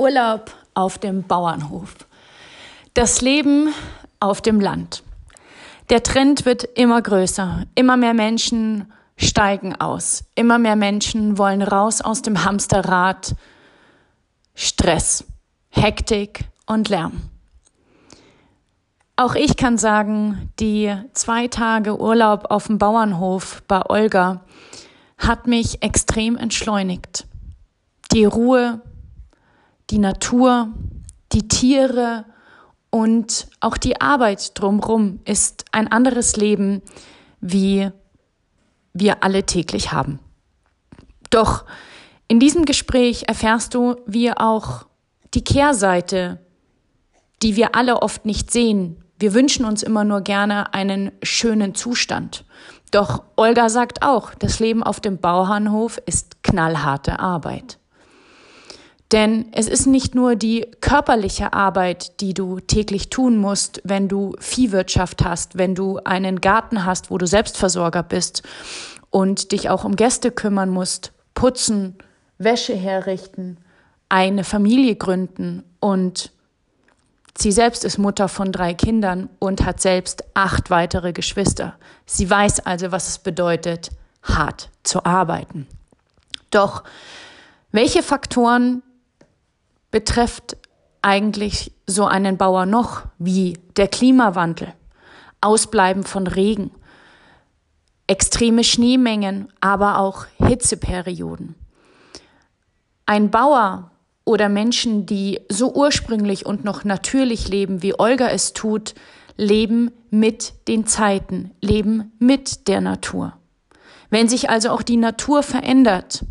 Urlaub auf dem Bauernhof. Das Leben auf dem Land. Der Trend wird immer größer. Immer mehr Menschen steigen aus. Immer mehr Menschen wollen raus aus dem Hamsterrad. Stress, Hektik und Lärm. Auch ich kann sagen, die zwei Tage Urlaub auf dem Bauernhof bei Olga hat mich extrem entschleunigt. Die Ruhe, die Natur, die Tiere und auch die Arbeit drumherum ist ein anderes Leben, wie wir alle täglich haben. Doch in diesem Gespräch erfährst du, wie auch die Kehrseite, die wir alle oft nicht sehen. Wir wünschen uns immer nur gerne einen schönen Zustand. Doch Olga sagt auch, das Leben auf dem Bauernhof ist knallharte Arbeit. Denn es ist nicht nur die körperliche Arbeit, die du täglich tun musst, wenn du Viehwirtschaft hast, wenn du einen Garten hast, wo du Selbstversorger bist und dich auch um Gäste kümmern musst, putzen, Wäsche herrichten, eine Familie gründen und sie selbst ist Mutter von drei Kindern und hat selbst acht weitere Geschwister. Sie weiß also, was es bedeutet, hart zu arbeiten. Doch welche Faktoren betrifft eigentlich so einen Bauer noch wie der Klimawandel, Ausbleiben von Regen, extreme Schneemengen, aber auch Hitzeperioden. Ein Bauer oder Menschen, die so ursprünglich und noch natürlich leben, wie Olga es tut, leben mit den Zeiten, leben mit der Natur. Wenn sich also auch die Natur verändert,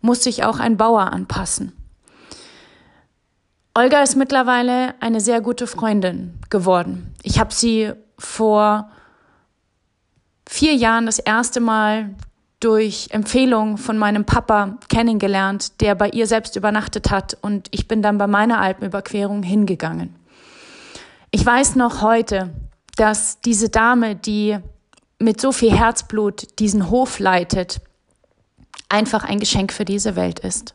muss sich auch ein Bauer anpassen. Olga ist mittlerweile eine sehr gute Freundin geworden. Ich habe sie vor vier Jahren das erste Mal durch Empfehlung von meinem Papa kennengelernt, der bei ihr selbst übernachtet hat und ich bin dann bei meiner Alpenüberquerung hingegangen. Ich weiß noch heute, dass diese Dame, die mit so viel Herzblut diesen Hof leitet, einfach ein Geschenk für diese Welt ist.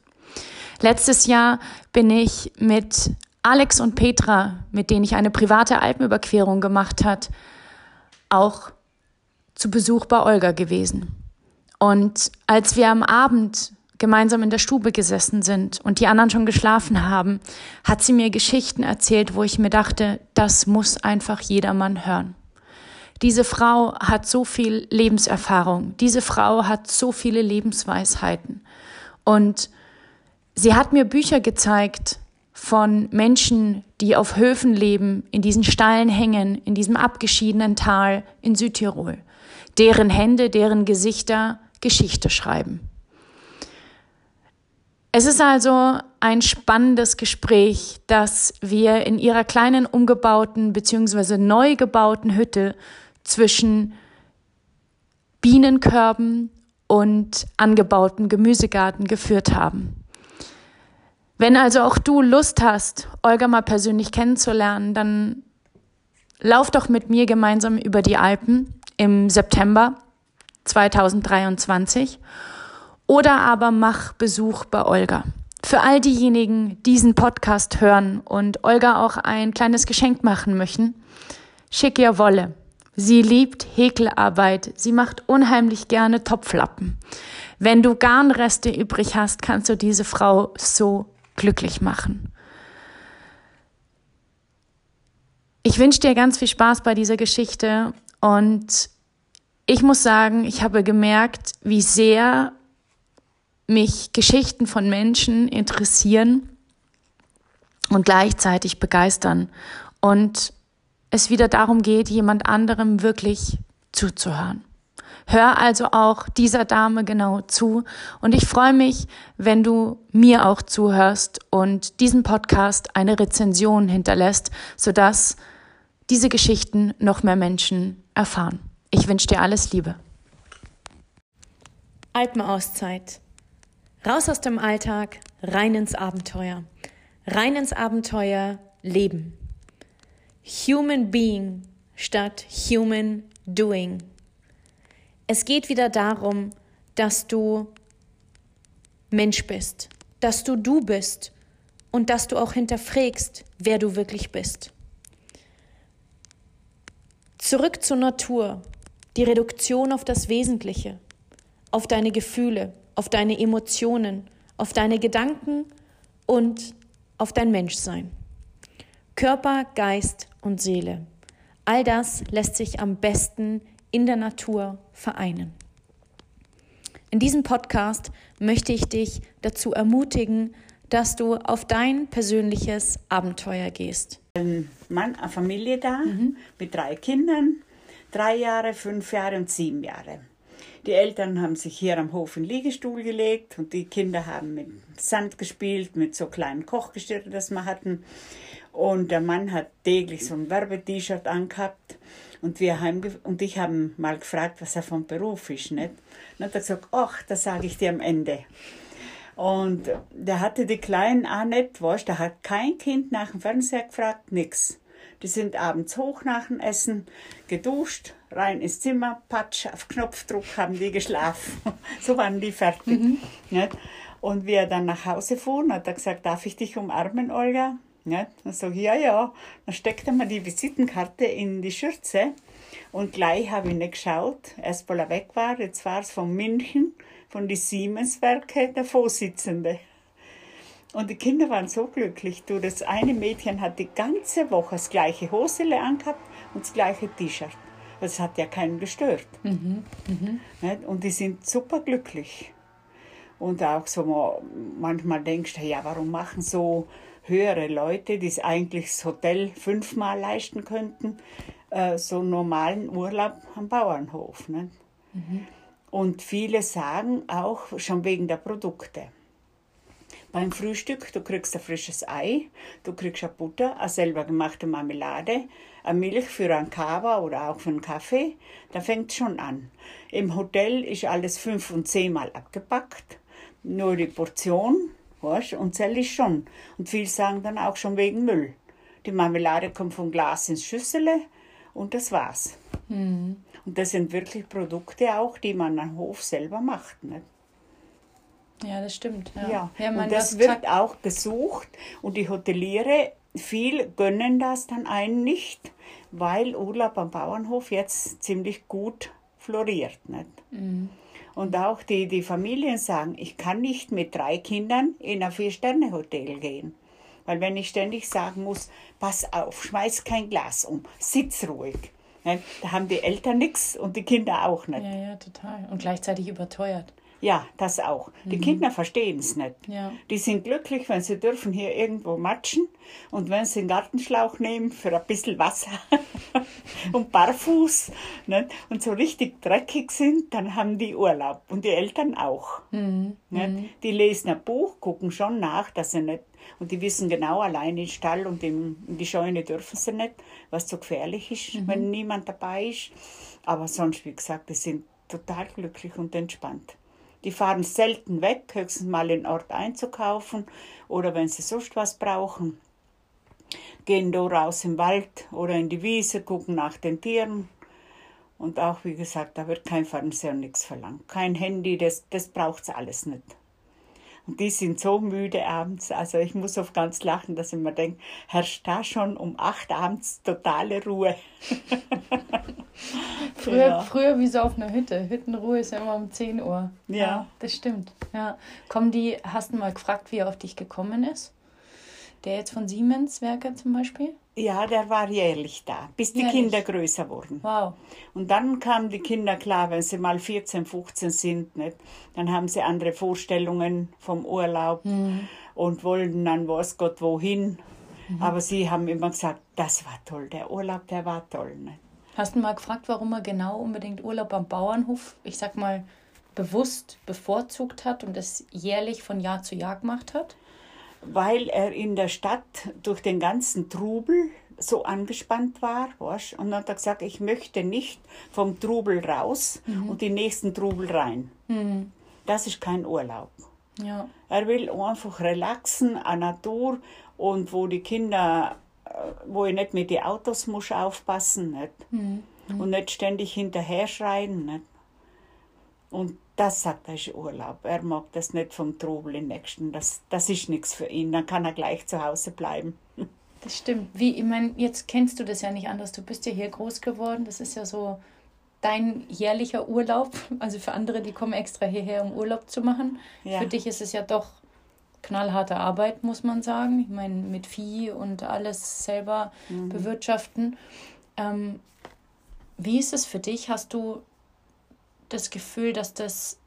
Letztes Jahr bin ich mit Alex und Petra, mit denen ich eine private Alpenüberquerung gemacht hat, auch zu Besuch bei Olga gewesen. Und als wir am Abend gemeinsam in der Stube gesessen sind und die anderen schon geschlafen haben, hat sie mir Geschichten erzählt, wo ich mir dachte, das muss einfach jedermann hören. Diese Frau hat so viel Lebenserfahrung, diese Frau hat so viele Lebensweisheiten. Und Sie hat mir Bücher gezeigt von Menschen, die auf Höfen leben, in diesen steilen Hängen, in diesem abgeschiedenen Tal in Südtirol, deren Hände, deren Gesichter Geschichte schreiben. Es ist also ein spannendes Gespräch, das wir in ihrer kleinen umgebauten bzw. neu gebauten Hütte zwischen Bienenkörben und angebauten Gemüsegarten geführt haben. Wenn also auch du Lust hast, Olga mal persönlich kennenzulernen, dann lauf doch mit mir gemeinsam über die Alpen im September 2023 oder aber mach Besuch bei Olga. Für all diejenigen, die diesen Podcast hören und Olga auch ein kleines Geschenk machen möchten, schick ihr Wolle. Sie liebt Häkelarbeit. Sie macht unheimlich gerne Topflappen. Wenn du Garnreste übrig hast, kannst du diese Frau so glücklich machen. Ich wünsche dir ganz viel Spaß bei dieser Geschichte und ich muss sagen, ich habe gemerkt, wie sehr mich Geschichten von Menschen interessieren und gleichzeitig begeistern und es wieder darum geht, jemand anderem wirklich zuzuhören. Hör also auch dieser Dame genau zu und ich freue mich, wenn du mir auch zuhörst und diesen Podcast eine Rezension hinterlässt, sodass diese Geschichten noch mehr Menschen erfahren. Ich wünsche dir alles Liebe. Alpenauszeit. Raus aus dem Alltag, rein ins Abenteuer. Rein ins Abenteuer Leben. Human Being statt Human Doing. Es geht wieder darum, dass du Mensch bist, dass du du bist und dass du auch hinterfragst, wer du wirklich bist. Zurück zur Natur, die Reduktion auf das Wesentliche, auf deine Gefühle, auf deine Emotionen, auf deine Gedanken und auf dein Menschsein. Körper, Geist und Seele. All das lässt sich am besten in der Natur vereinen. In diesem Podcast möchte ich dich dazu ermutigen, dass du auf dein persönliches Abenteuer gehst. Ein Mann, eine Familie da mhm. mit drei Kindern, drei Jahre, fünf Jahre und sieben Jahre. Die Eltern haben sich hier am Hof in den Liegestuhl gelegt und die Kinder haben mit Sand gespielt, mit so kleinen Kochgestirren, das wir hatten. Und der Mann hat täglich so ein Werbe-T-Shirt angehabt. Und, wir heimge und ich habe mal gefragt, was er vom Beruf ist. Nicht? Und hat er gesagt, ach, das sage ich dir am Ende. Und der hatte die Kleinen auch nicht, weißt, der hat kein Kind nach dem Fernseher gefragt, nix. Die sind abends hoch nach dem Essen, geduscht, rein ins Zimmer, patsch, auf Knopfdruck haben die geschlafen. so waren die fertig. Mhm. Und wie er dann nach Hause fuhr, hat er gesagt, darf ich dich umarmen, Olga? Nicht? Dann sage ich, ja, ja. Dann steckt er mir die Visitenkarte in die Schürze. Und gleich habe ich nicht geschaut, erst weil er weg war. Jetzt war es von München von den Siemens-Werke der Vorsitzende. Und die Kinder waren so glücklich. Du, das eine Mädchen hat die ganze Woche das gleiche Hosele angehabt und das gleiche T-Shirt. Das hat ja keinen gestört. Mhm, mh. Und die sind super glücklich. Und auch so manchmal denkst du, ja, warum machen so höhere Leute, die es eigentlich das Hotel fünfmal leisten könnten, äh, so einen normalen Urlaub am Bauernhof. Ne? Mhm. Und viele sagen auch schon wegen der Produkte. Beim Frühstück, du kriegst ein frisches Ei, du kriegst eine Butter, eine selber gemachte Marmelade, eine Milch für einen Kava oder auch für einen Kaffee. Da fängt schon an. Im Hotel ist alles fünf und zehnmal abgepackt. Nur die Portion, weißt, und zähl ist schon. Und viele sagen dann auch schon wegen Müll. Die Marmelade kommt vom Glas ins Schüssele und das war's. Mhm. Und das sind wirklich Produkte auch, die man am Hof selber macht. Nicht? Ja, das stimmt. Ja, ja. ja und das wird auch gesucht und die Hoteliere, viel gönnen das dann einen nicht, weil Urlaub am Bauernhof jetzt ziemlich gut floriert. Nicht? Mhm. Und auch die, die Familien sagen, ich kann nicht mit drei Kindern in ein Vier-Sterne-Hotel gehen. Weil wenn ich ständig sagen muss, pass auf, schmeiß kein Glas um, sitz ruhig, da haben die Eltern nichts und die Kinder auch nicht. Ja, ja, total. Und gleichzeitig überteuert. Ja, das auch. Die mhm. Kinder verstehen es nicht. Ja. Die sind glücklich, wenn sie dürfen hier irgendwo matschen und wenn sie einen Gartenschlauch nehmen für ein bisschen Wasser und barfuß nicht? und so richtig dreckig sind, dann haben die Urlaub und die Eltern auch. Mhm. Mhm. Die lesen ein Buch, gucken schon nach, dass sie nicht und die wissen genau, allein in den Stall und in die Scheune dürfen sie nicht, was so gefährlich ist, mhm. wenn niemand dabei ist. Aber sonst, wie gesagt, die sind total glücklich und entspannt. Die fahren selten weg, höchstens mal in den Ort einzukaufen oder wenn sie sonst was brauchen. Gehen da raus im Wald oder in die Wiese, gucken nach den Tieren. Und auch, wie gesagt, da wird kein Fernseher und nichts verlangt. Kein Handy, das, das braucht es alles nicht. Und die sind so müde abends. Also ich muss oft ganz lachen, dass ich mir denke, herrscht da schon um acht abends totale Ruhe. früher, ja. früher wie so auf einer Hütte. Hüttenruhe ist ja immer um 10 Uhr. Ja. ja. Das stimmt. Ja. Kommen die, hast du mal gefragt, wie er auf dich gekommen ist? Der jetzt von Siemens Werke zum Beispiel? Ja, der war jährlich da, bis die jährlich. Kinder größer wurden. Wow. Und dann kamen die Kinder klar, wenn sie mal 14, 15 sind, nicht? dann haben sie andere Vorstellungen vom Urlaub mhm. und wollten dann weiß Gott wohin. Mhm. Aber sie haben immer gesagt, das war toll, der Urlaub, der war toll. Nicht? Hast du mal gefragt, warum er genau unbedingt Urlaub am Bauernhof, ich sag mal, bewusst bevorzugt hat und das jährlich von Jahr zu Jahr gemacht hat? Weil er in der Stadt durch den ganzen Trubel so angespannt war. Weißt? Und dann hat er gesagt, ich möchte nicht vom Trubel raus mhm. und die nächsten Trubel rein. Mhm. Das ist kein Urlaub. Ja. Er will einfach relaxen, an Natur und wo die Kinder, äh, wo ich nicht mit den Autos muss aufpassen nicht? Mhm. und nicht ständig hinterher schreien. Nicht? Und das sagt er ist Urlaub. Er mag das nicht vom Trubel im Nächsten. Das, das ist nichts für ihn. Dann kann er gleich zu Hause bleiben. Das stimmt. Wie, ich meine, jetzt kennst du das ja nicht anders. Du bist ja hier groß geworden. Das ist ja so dein jährlicher Urlaub. Also für andere, die kommen extra hierher, um Urlaub zu machen. Ja. Für dich ist es ja doch knallharte Arbeit, muss man sagen. Ich meine, mit Vieh und alles selber mhm. bewirtschaften. Ähm, wie ist es für dich? Hast du das Gefühl, dass das,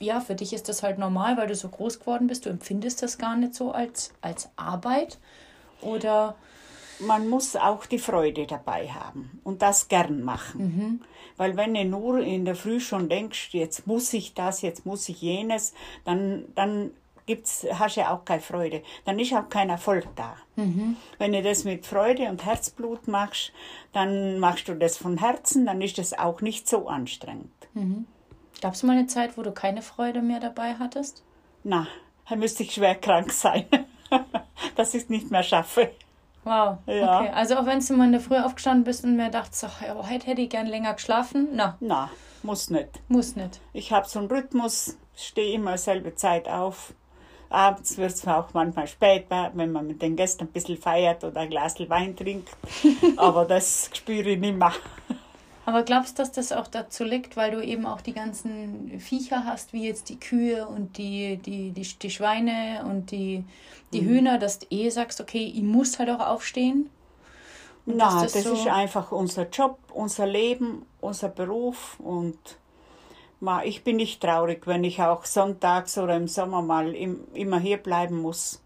ja, für dich ist das halt normal, weil du so groß geworden bist? Du empfindest das gar nicht so als, als Arbeit? Oder man muss auch die Freude dabei haben und das gern machen. Mhm. Weil wenn du nur in der Früh schon denkst, jetzt muss ich das, jetzt muss ich jenes, dann, dann gibt's, hast du ja auch keine Freude. Dann ist auch kein Erfolg da. Mhm. Wenn du das mit Freude und Herzblut machst, dann machst du das von Herzen, dann ist das auch nicht so anstrengend. Mhm. Gab es mal eine Zeit, wo du keine Freude mehr dabei hattest? Na, da müsste ich schwer krank sein, dass ich es nicht mehr schaffe. Wow. Ja. Okay. Also auch wenn du mal in der Früh aufgestanden bist und mir dachtest, so, ja, heute hätte ich gern länger geschlafen. Na. Na, muss nicht. Muss nicht. Ich habe so einen Rhythmus, stehe immer selbe Zeit auf. Abends wird es auch manchmal spät, wenn man mit den Gästen ein bisschen feiert oder ein Glas Wein trinkt. Aber das spüre ich nicht mehr. Aber glaubst du, dass das auch dazu liegt, weil du eben auch die ganzen Viecher hast, wie jetzt die Kühe und die, die, die, die Schweine und die, die mhm. Hühner, dass du eh sagst, okay, ich muss halt auch aufstehen? Nein, das, das so ist einfach unser Job, unser Leben, unser Beruf und ich bin nicht traurig, wenn ich auch sonntags oder im Sommer mal immer hier bleiben muss.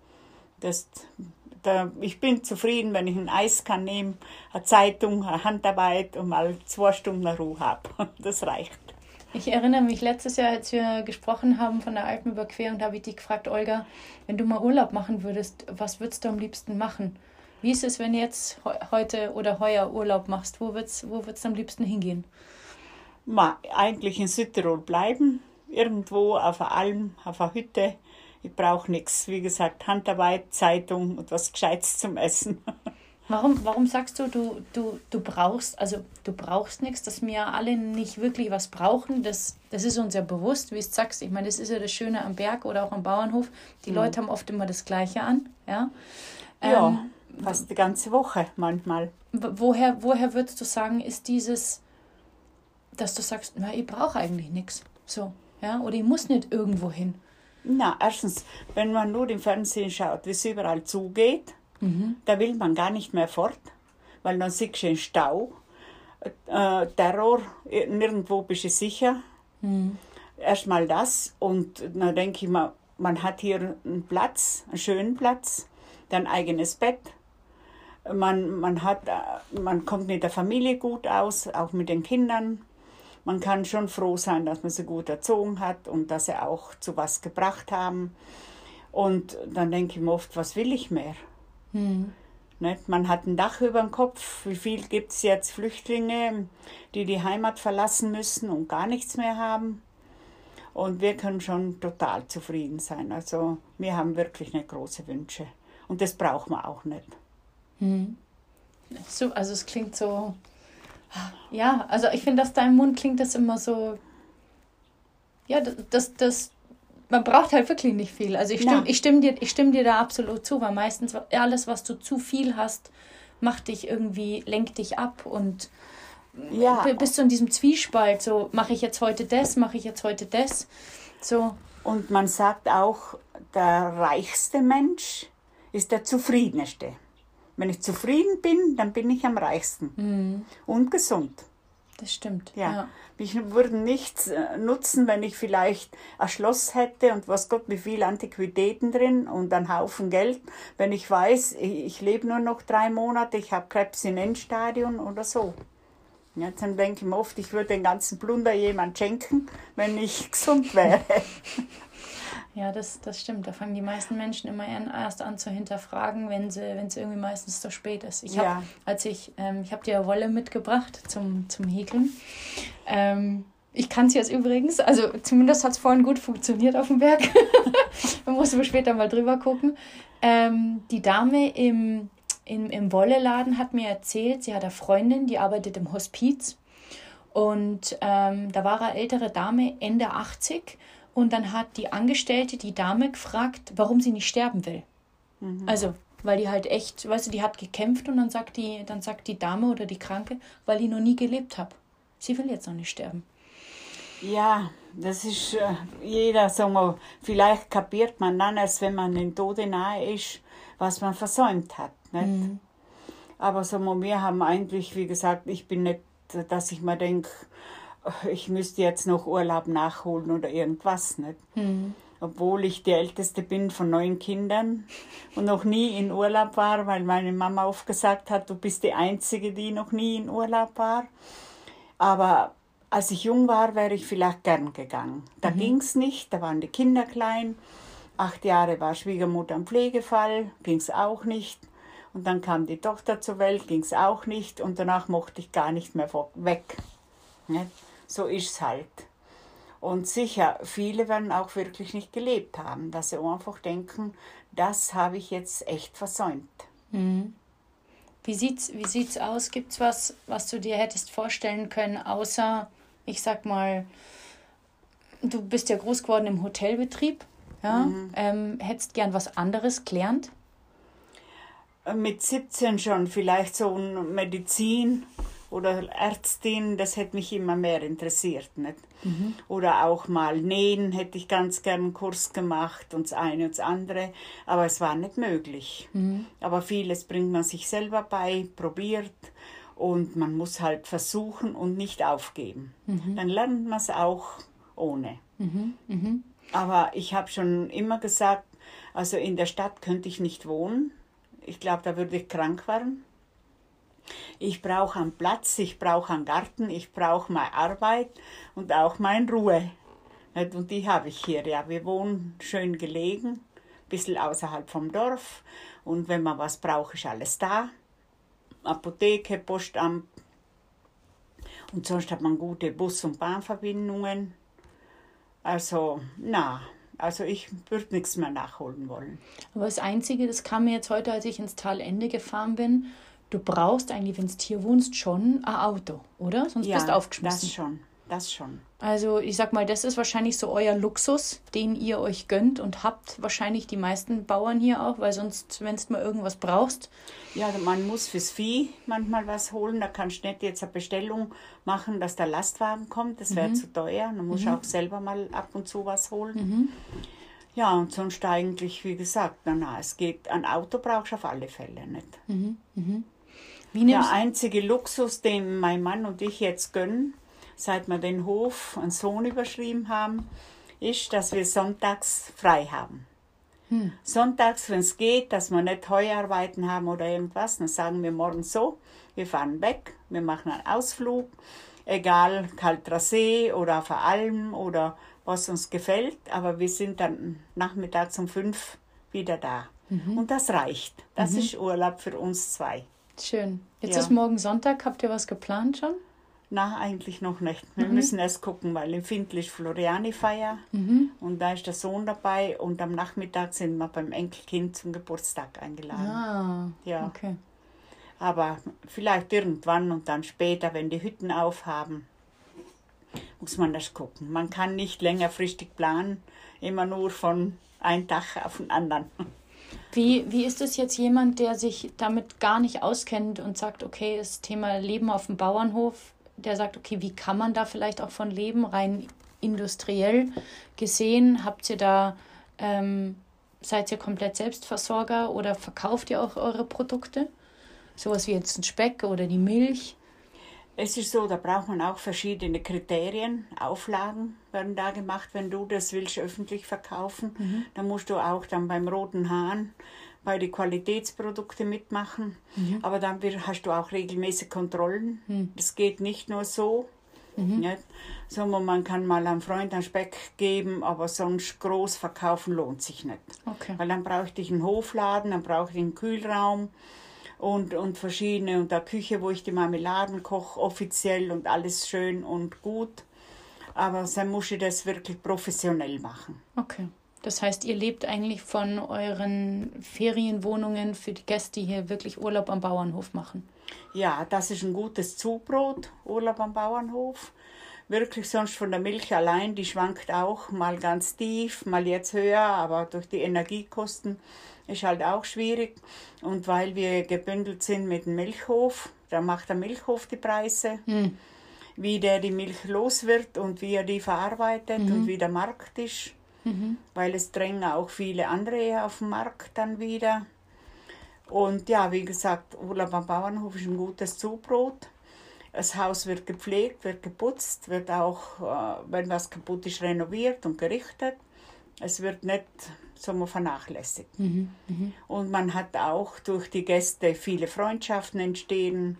Das da, ich bin zufrieden, wenn ich ein Eis kann nehmen, eine Zeitung, eine Handarbeit und mal zwei Stunden Ruhe habe. Das reicht. Ich erinnere mich letztes Jahr, als wir gesprochen haben von der Alpenüberquerung, da habe ich dich gefragt, Olga, wenn du mal Urlaub machen würdest, was würdest du am liebsten machen? Wie ist es, wenn du jetzt heute oder heuer Urlaub machst? Wo würdest wo wird's am liebsten hingehen? Ma, eigentlich in Südtirol bleiben, irgendwo auf einer Alm, auf einer Hütte ich brauche nichts. Wie gesagt, Handarbeit, Zeitung und was Gescheites zum Essen. Warum, warum sagst du, du, du, du brauchst, also du brauchst nichts, dass wir alle nicht wirklich was brauchen? Das, das ist uns ja bewusst, wie du sagst. Ich meine, das ist ja das Schöne am Berg oder auch am Bauernhof. Die ja. Leute haben oft immer das Gleiche an. Ja, ja ähm, fast die ganze Woche manchmal. Woher, woher würdest du sagen, ist dieses, dass du sagst, na, ich brauche eigentlich nichts. So, ja, oder ich muss nicht irgendwo hin. Na, erstens, wenn man nur im Fernsehen schaut, wie es überall zugeht, mhm. da will man gar nicht mehr fort, weil dann siehst du den Stau, äh, Terror, nirgendwo bist du sicher. Mhm. Erstmal das und dann denke ich mal, man hat hier einen Platz, einen schönen Platz, dann eigenes Bett. Man, man, hat, äh, man kommt mit der Familie gut aus, auch mit den Kindern man kann schon froh sein, dass man sie gut erzogen hat und dass sie auch zu was gebracht haben. Und dann denke ich mir oft, was will ich mehr? Hm. Nicht? Man hat ein Dach über dem Kopf. Wie viel gibt es jetzt Flüchtlinge, die die Heimat verlassen müssen und gar nichts mehr haben? Und wir können schon total zufrieden sein. Also wir haben wirklich nicht große Wünsche. Und das braucht man auch nicht. Hm. So, also es klingt so ja, also ich finde, dass deinem Mund klingt das immer so. Ja, das, das, man braucht halt wirklich nicht viel. Also ich stimme, ich stimme, dir, ich stimme dir da absolut zu, weil meistens alles, was du zu viel hast, macht dich irgendwie, lenkt dich ab und ja. bist du in diesem Zwiespalt. So, mache ich jetzt heute das, mache ich jetzt heute das. So. Und man sagt auch, der reichste Mensch ist der zufriedenste. Wenn ich zufrieden bin, dann bin ich am reichsten mhm. und gesund. Das stimmt. Ja. ja. Ich würde nichts äh, nutzen, wenn ich vielleicht ein Schloss hätte und was Gott, wie viel Antiquitäten drin und einen Haufen Geld. Wenn ich weiß, ich, lebe nur noch drei Monate, ich habe Krebs in Endstadion oder so. Ja, dann denke ich mir oft, ich würde den ganzen Plunder jemand schenken, wenn ich gesund wäre. Ja, das, das stimmt. Da fangen die meisten Menschen immer erst an zu hinterfragen, wenn sie, wenn es irgendwie meistens zu spät ist. Ich habe, ja. als ich, ähm, ich habe dir Wolle mitgebracht zum, zum Häkeln. Ähm, ich kann es jetzt übrigens, also zumindest hat es vorhin gut funktioniert auf dem Berg. Man muss aber später mal drüber gucken. Ähm, die Dame im, im, im Wolleladen hat mir erzählt, sie hat eine Freundin, die arbeitet im Hospiz. Und ähm, da war eine ältere Dame, Ende 80. Und dann hat die Angestellte die Dame gefragt, warum sie nicht sterben will. Mhm. Also, weil die halt echt, weißt du, die hat gekämpft und dann sagt die, dann sagt die Dame oder die Kranke, weil ich noch nie gelebt habe. Sie will jetzt noch nicht sterben. Ja, das ist äh, jeder, sagen wir, vielleicht kapiert man dann erst, wenn man den Tode nahe ist, was man versäumt hat. Nicht? Mhm. Aber sagen wir, wir haben eigentlich, wie gesagt, ich bin nicht, dass ich mir denke, ich müsste jetzt noch Urlaub nachholen oder irgendwas. Nicht? Mhm. Obwohl ich die Älteste bin von neun Kindern und noch nie in Urlaub war, weil meine Mama oft gesagt hat, du bist die Einzige, die noch nie in Urlaub war. Aber als ich jung war, wäre ich vielleicht gern gegangen. Da mhm. ging es nicht, da waren die Kinder klein. Acht Jahre war Schwiegermutter im Pflegefall, ging es auch nicht. Und dann kam die Tochter zur Welt, ging es auch nicht. Und danach mochte ich gar nicht mehr weg. Ne? So ist es halt. Und sicher, viele werden auch wirklich nicht gelebt haben, dass sie einfach denken, das habe ich jetzt echt versäumt. Mhm. Wie sieht's, wie sieht's aus? Gibt's was, was du dir hättest vorstellen können, außer, ich sag mal, du bist ja groß geworden im Hotelbetrieb, ja? Mhm. Ähm, hättest gern was anderes gelernt? Mit 17 schon, vielleicht so Medizin oder Ärztin, das hätte mich immer mehr interessiert. Nicht? Mhm. Oder auch mal nähen hätte ich ganz gern einen Kurs gemacht und das eine und das andere, aber es war nicht möglich. Mhm. Aber vieles bringt man sich selber bei, probiert und man muss halt versuchen und nicht aufgeben. Mhm. Dann lernt man es auch ohne. Mhm. Mhm. Aber ich habe schon immer gesagt, also in der Stadt könnte ich nicht wohnen. Ich glaube, da würde ich krank werden. Ich brauche einen Platz, ich brauche einen Garten, ich brauche meine Arbeit und auch meine Ruhe. Und die habe ich hier. Ja, wir wohnen schön gelegen, ein bisschen außerhalb vom Dorf. Und wenn man was braucht, ist alles da. Apotheke, Postamt. Und sonst hat man gute Bus- und Bahnverbindungen. Also, na, also ich würde nichts mehr nachholen wollen. Aber das Einzige, das kam mir jetzt heute, als ich ins Talende gefahren bin, du brauchst eigentlich, wenn du hier wohnst, schon ein Auto, oder? Sonst ja, bist du aufgeschmissen. Das schon, das schon. Also ich sag mal, das ist wahrscheinlich so euer Luxus, den ihr euch gönnt und habt wahrscheinlich die meisten Bauern hier auch, weil sonst, wenn du mal irgendwas brauchst. Ja, man muss fürs Vieh manchmal was holen. Da kannst du nicht jetzt eine Bestellung machen, dass der Lastwagen kommt. Das wäre mhm. zu teuer. Dann musst du mhm. auch selber mal ab und zu was holen. Mhm. Ja, und sonst eigentlich, wie gesagt, na, na, es geht, ein Auto brauchst du auf alle Fälle nicht. Mhm. Mhm. Der einzige Luxus, den mein Mann und ich jetzt gönnen, seit wir den Hof an Sohn überschrieben haben, ist, dass wir sonntags frei haben. Hm. Sonntags, wenn es geht, dass wir nicht Heuarbeiten haben oder irgendwas, dann sagen wir morgens so, wir fahren weg, wir machen einen Ausflug, egal Kalter See oder auf der Alm oder was uns gefällt, aber wir sind dann nachmittags um fünf wieder da. Mhm. Und das reicht. Das mhm. ist Urlaub für uns zwei. Schön. Jetzt ja. ist morgen Sonntag. Habt ihr was geplant schon? Na, eigentlich noch nicht. Wir mhm. müssen erst gucken, weil im Findlich Floriani-Feier mhm. und da ist der Sohn dabei und am Nachmittag sind wir beim Enkelkind zum Geburtstag eingeladen. Ah, ja. okay. Aber vielleicht irgendwann und dann später, wenn die Hütten aufhaben, muss man das gucken. Man kann nicht längerfristig planen, immer nur von einem Tag auf den anderen. Wie, wie ist es jetzt jemand, der sich damit gar nicht auskennt und sagt, okay, das Thema Leben auf dem Bauernhof, der sagt, okay, wie kann man da vielleicht auch von leben, rein industriell gesehen? Habt ihr da, ähm, seid ihr komplett Selbstversorger oder verkauft ihr auch eure Produkte? Sowas wie jetzt ein Speck oder die Milch? Es ist so, da braucht man auch verschiedene Kriterien, Auflagen werden da gemacht. Wenn du das willst öffentlich verkaufen, mhm. dann musst du auch dann beim Roten Hahn bei den Qualitätsprodukten mitmachen. Mhm. Aber dann hast du auch regelmäßige Kontrollen. Mhm. Das geht nicht nur so. Mhm. Nicht? So, man kann mal einem Freund einen Speck geben, aber sonst groß verkaufen lohnt sich nicht. Okay. Weil dann brauche ich einen Hofladen, dann brauche ich einen Kühlraum und, und verschiedene und der Küche, wo ich die Marmeladen koche, offiziell und alles schön und gut. Aber dann muss ich das wirklich professionell machen. Okay. Das heißt, ihr lebt eigentlich von euren Ferienwohnungen für die Gäste, die hier wirklich Urlaub am Bauernhof machen. Ja, das ist ein gutes Zubrot, Urlaub am Bauernhof. Wirklich sonst von der Milch allein, die schwankt auch mal ganz tief, mal jetzt höher, aber durch die Energiekosten ist halt auch schwierig. Und weil wir gebündelt sind mit dem Milchhof, da macht der Milchhof die Preise. Hm. Wie der die Milch los wird und wie er die verarbeitet mhm. und wie der Markt ist. Mhm. Weil es drängen auch viele andere auf den Markt dann wieder. Und ja, wie gesagt, Urlaub am Bauernhof ist ein gutes Zubrot. Das Haus wird gepflegt, wird geputzt, wird auch, äh, wenn was kaputt ist, renoviert und gerichtet. Es wird nicht so vernachlässigt. Mhm, mh. Und man hat auch durch die Gäste viele Freundschaften entstehen.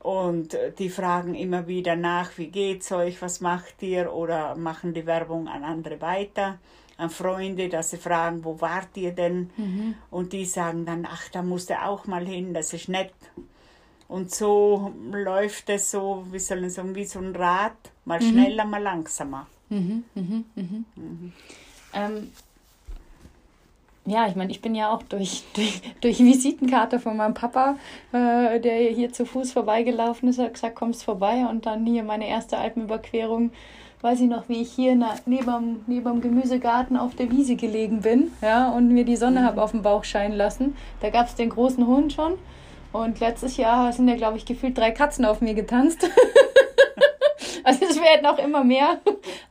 Und die fragen immer wieder nach, wie geht's euch, was macht ihr? Oder machen die Werbung an andere weiter, an Freunde, dass sie fragen, wo wart ihr denn? Mhm. Und die sagen dann, ach, da musst du auch mal hin, das ist nett. Und so läuft es so, wie, soll ich sagen, wie so ein Rad, mal mhm. schneller, mal langsamer. Mhm, mhm, mhm. mhm. Ähm, ja, ich meine, ich bin ja auch durch, durch, durch Visitenkarte von meinem Papa, äh, der hier zu Fuß vorbeigelaufen ist, hat gesagt, kommst vorbei und dann hier meine erste Alpenüberquerung. Weiß ich noch, wie ich hier na, neben, neben dem Gemüsegarten auf der Wiese gelegen bin, ja, und mir die Sonne mhm. habe auf den Bauch scheinen lassen. Da gab es den großen Hund schon. Und letztes Jahr sind ja, glaube ich, gefühlt drei Katzen auf mir getanzt. Also es werden auch immer mehr.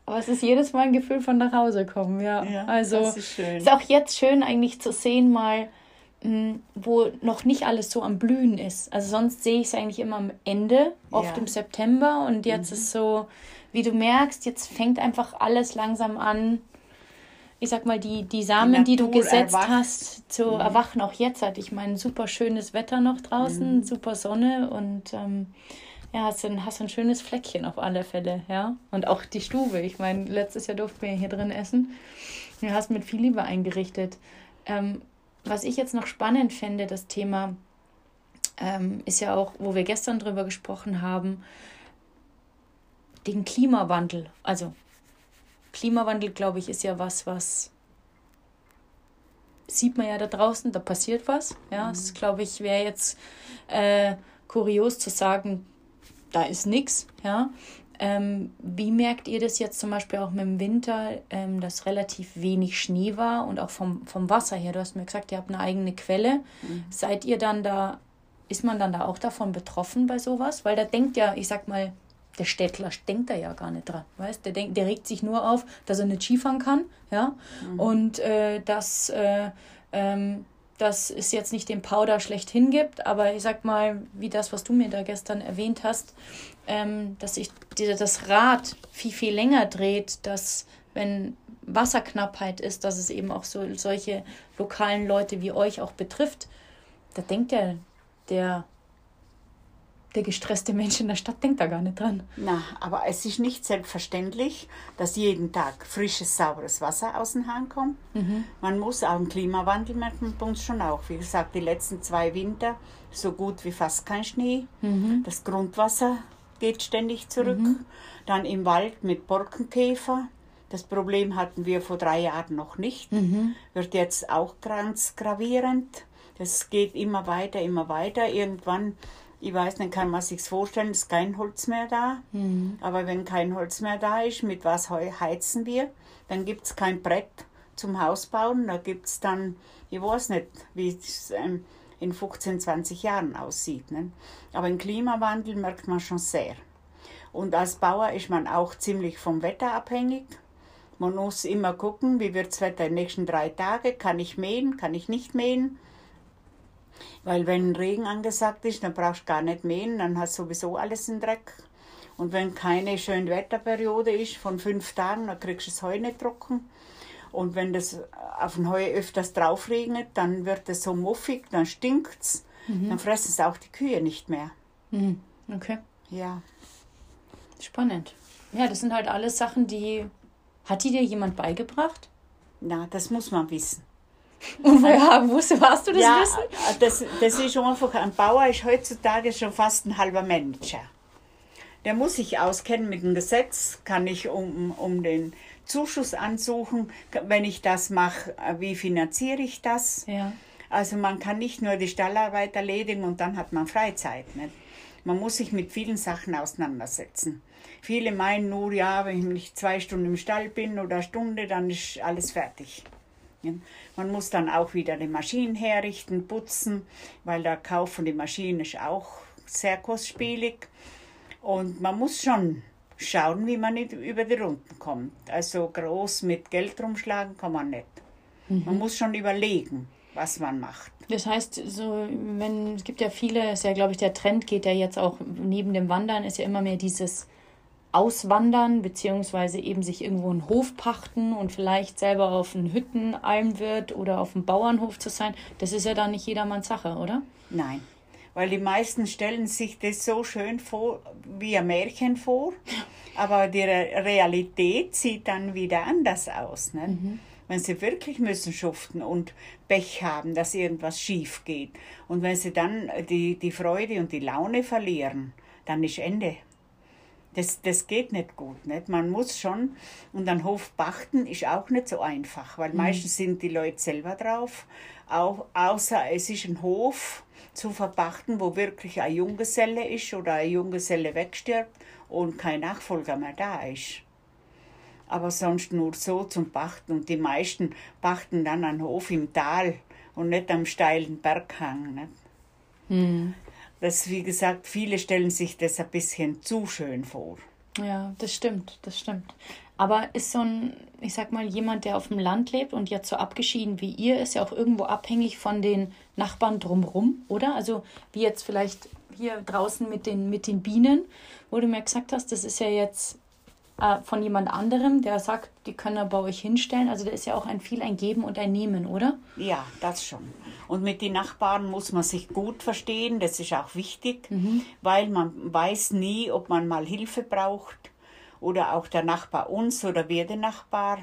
Aber es ist jedes Mal ein Gefühl von nach Hause kommen, ja. ja also das ist, schön. ist auch jetzt schön eigentlich zu sehen, mal, hm, wo noch nicht alles so am Blühen ist. Also sonst sehe ich es eigentlich immer am Ende, oft ja. im September. Und jetzt mhm. ist so, wie du merkst, jetzt fängt einfach alles langsam an. Ich sag mal, die, die Samen, die, die du gesetzt erwacht. hast, zu mhm. erwachen. Auch jetzt hatte ich mein super schönes Wetter noch draußen, mhm. super Sonne und ähm, ja, hast du, ein, hast ein schönes Fleckchen auf alle Fälle, ja. Und auch die Stube. Ich meine, letztes Jahr durften wir hier drin essen. Du hast mit viel Liebe eingerichtet. Ähm, was ich jetzt noch spannend fände, das Thema, ähm, ist ja auch, wo wir gestern drüber gesprochen haben, den Klimawandel. Also, Klimawandel, glaube ich, ist ja was, was sieht man ja da draußen, da passiert was. Ja, mhm. das glaube ich, wäre jetzt äh, kurios zu sagen, da ist nichts, ja. Ähm, wie merkt ihr das jetzt zum Beispiel auch mit dem Winter, ähm, dass relativ wenig Schnee war und auch vom, vom Wasser her? Du hast mir gesagt, ihr habt eine eigene Quelle. Mhm. Seid ihr dann da, ist man dann da auch davon betroffen bei sowas? Weil da denkt ja, ich sag mal, der Städtler denkt da ja gar nicht dran, weißt? Der denkt, der regt sich nur auf, dass er nicht Skifahren kann, ja, mhm. und äh, dass äh, ähm, dass es jetzt nicht den Powder schlechthin gibt, aber ich sag mal, wie das, was du mir da gestern erwähnt hast, ähm, dass sich das Rad viel, viel länger dreht, dass wenn Wasserknappheit ist, dass es eben auch so solche lokalen Leute wie euch auch betrifft, da denkt der, der der gestresste Mensch in der Stadt denkt da gar nicht dran. Na, aber es ist nicht selbstverständlich, dass jeden Tag frisches, sauberes Wasser aus dem Hahn kommt. Mhm. Man muss auch im Klimawandel merkt man bei uns schon auch. Wie gesagt, die letzten zwei Winter so gut wie fast kein Schnee. Mhm. Das Grundwasser geht ständig zurück. Mhm. Dann im Wald mit Borkenkäfer. Das Problem hatten wir vor drei Jahren noch nicht. Mhm. Wird jetzt auch ganz gravierend. Das geht immer weiter, immer weiter. Irgendwann ich weiß nicht, kann man sich vorstellen, ist kein Holz mehr da. Mhm. Aber wenn kein Holz mehr da ist, mit was heizen wir? Dann gibt es kein Brett zum Haus bauen. Da gibt es dann, ich weiß nicht, wie es ähm, in 15, 20 Jahren aussieht. Ne? Aber im Klimawandel merkt man schon sehr. Und als Bauer ist man auch ziemlich vom Wetter abhängig. Man muss immer gucken, wie wird das Wetter in den nächsten drei Tagen. Kann ich mähen, kann ich nicht mähen? Weil wenn Regen angesagt ist, dann brauchst du gar nicht mähen, dann hast du sowieso alles in Dreck. Und wenn keine schöne Wetterperiode ist von fünf Tagen, dann kriegst du das Heu nicht trocken. Und wenn das auf dem Heu öfters drauf regnet, dann wird es so muffig, dann stinkt es. Mhm. Dann fressen es auch die Kühe nicht mehr. Mhm. Okay. Ja. Spannend. Ja, das sind halt alles Sachen, die. Hat die dir jemand beigebracht? Na, das muss man wissen. Und woher wusste, warst du das ja, wissen? Das, das ist einfach, ein Bauer ist heutzutage schon fast ein halber Manager. Der muss sich auskennen mit dem Gesetz, kann ich um, um den Zuschuss ansuchen, wenn ich das mache, wie finanziere ich das? Ja. Also man kann nicht nur die Stallarbeit erledigen und dann hat man Freizeit. Nicht? Man muss sich mit vielen Sachen auseinandersetzen. Viele meinen nur, ja, wenn ich zwei Stunden im Stall bin oder eine Stunde, dann ist alles fertig. Man muss dann auch wieder die Maschinen herrichten, putzen, weil der Kauf von den Maschinen ist auch sehr kostspielig. Und man muss schon schauen, wie man nicht über die Runden kommt. Also groß mit Geld rumschlagen kann man nicht. Mhm. Man muss schon überlegen, was man macht. Das heißt, so, wenn, es gibt ja viele, ist ja, glaube ich, der Trend geht ja jetzt auch neben dem Wandern, ist ja immer mehr dieses Auswandern, beziehungsweise eben sich irgendwo einen Hof pachten und vielleicht selber auf einen Hüttenalmwirt oder auf einem Bauernhof zu sein. Das ist ja dann nicht jedermanns Sache, oder? Nein, weil die meisten stellen sich das so schön vor, wie ein Märchen vor, aber die Realität sieht dann wieder anders aus. Ne? Mhm wenn sie wirklich müssen schuften und Pech haben, dass irgendwas schief geht. Und wenn sie dann die, die Freude und die Laune verlieren, dann ist Ende. Das, das geht nicht gut. Nicht? Man muss schon, und ein Hof pachten ist auch nicht so einfach, weil mhm. meistens sind die Leute selber drauf. Auch, außer es ist ein Hof zu verpachten, wo wirklich ein Junggeselle ist oder ein Junggeselle wegstirbt und kein Nachfolger mehr da ist aber sonst nur so zum Pachten. Und die meisten pachten dann einen Hof im Tal und nicht am steilen Berghang. Nicht? Mhm. Das, wie gesagt, viele stellen sich das ein bisschen zu schön vor. Ja, das stimmt, das stimmt. Aber ist so ein, ich sag mal, jemand, der auf dem Land lebt und jetzt so abgeschieden wie ihr, ist ja auch irgendwo abhängig von den Nachbarn drumherum, oder? Also wie jetzt vielleicht hier draußen mit den, mit den Bienen, wo du mir gesagt hast, das ist ja jetzt äh, von jemand anderem, der sagt, die können wir bei euch hinstellen. Also da ist ja auch ein viel ein Geben und ein Nehmen, oder? Ja, das schon. Und mit den Nachbarn muss man sich gut verstehen, das ist auch wichtig, mhm. weil man weiß nie, ob man mal Hilfe braucht oder auch der Nachbar uns oder wir den Nachbar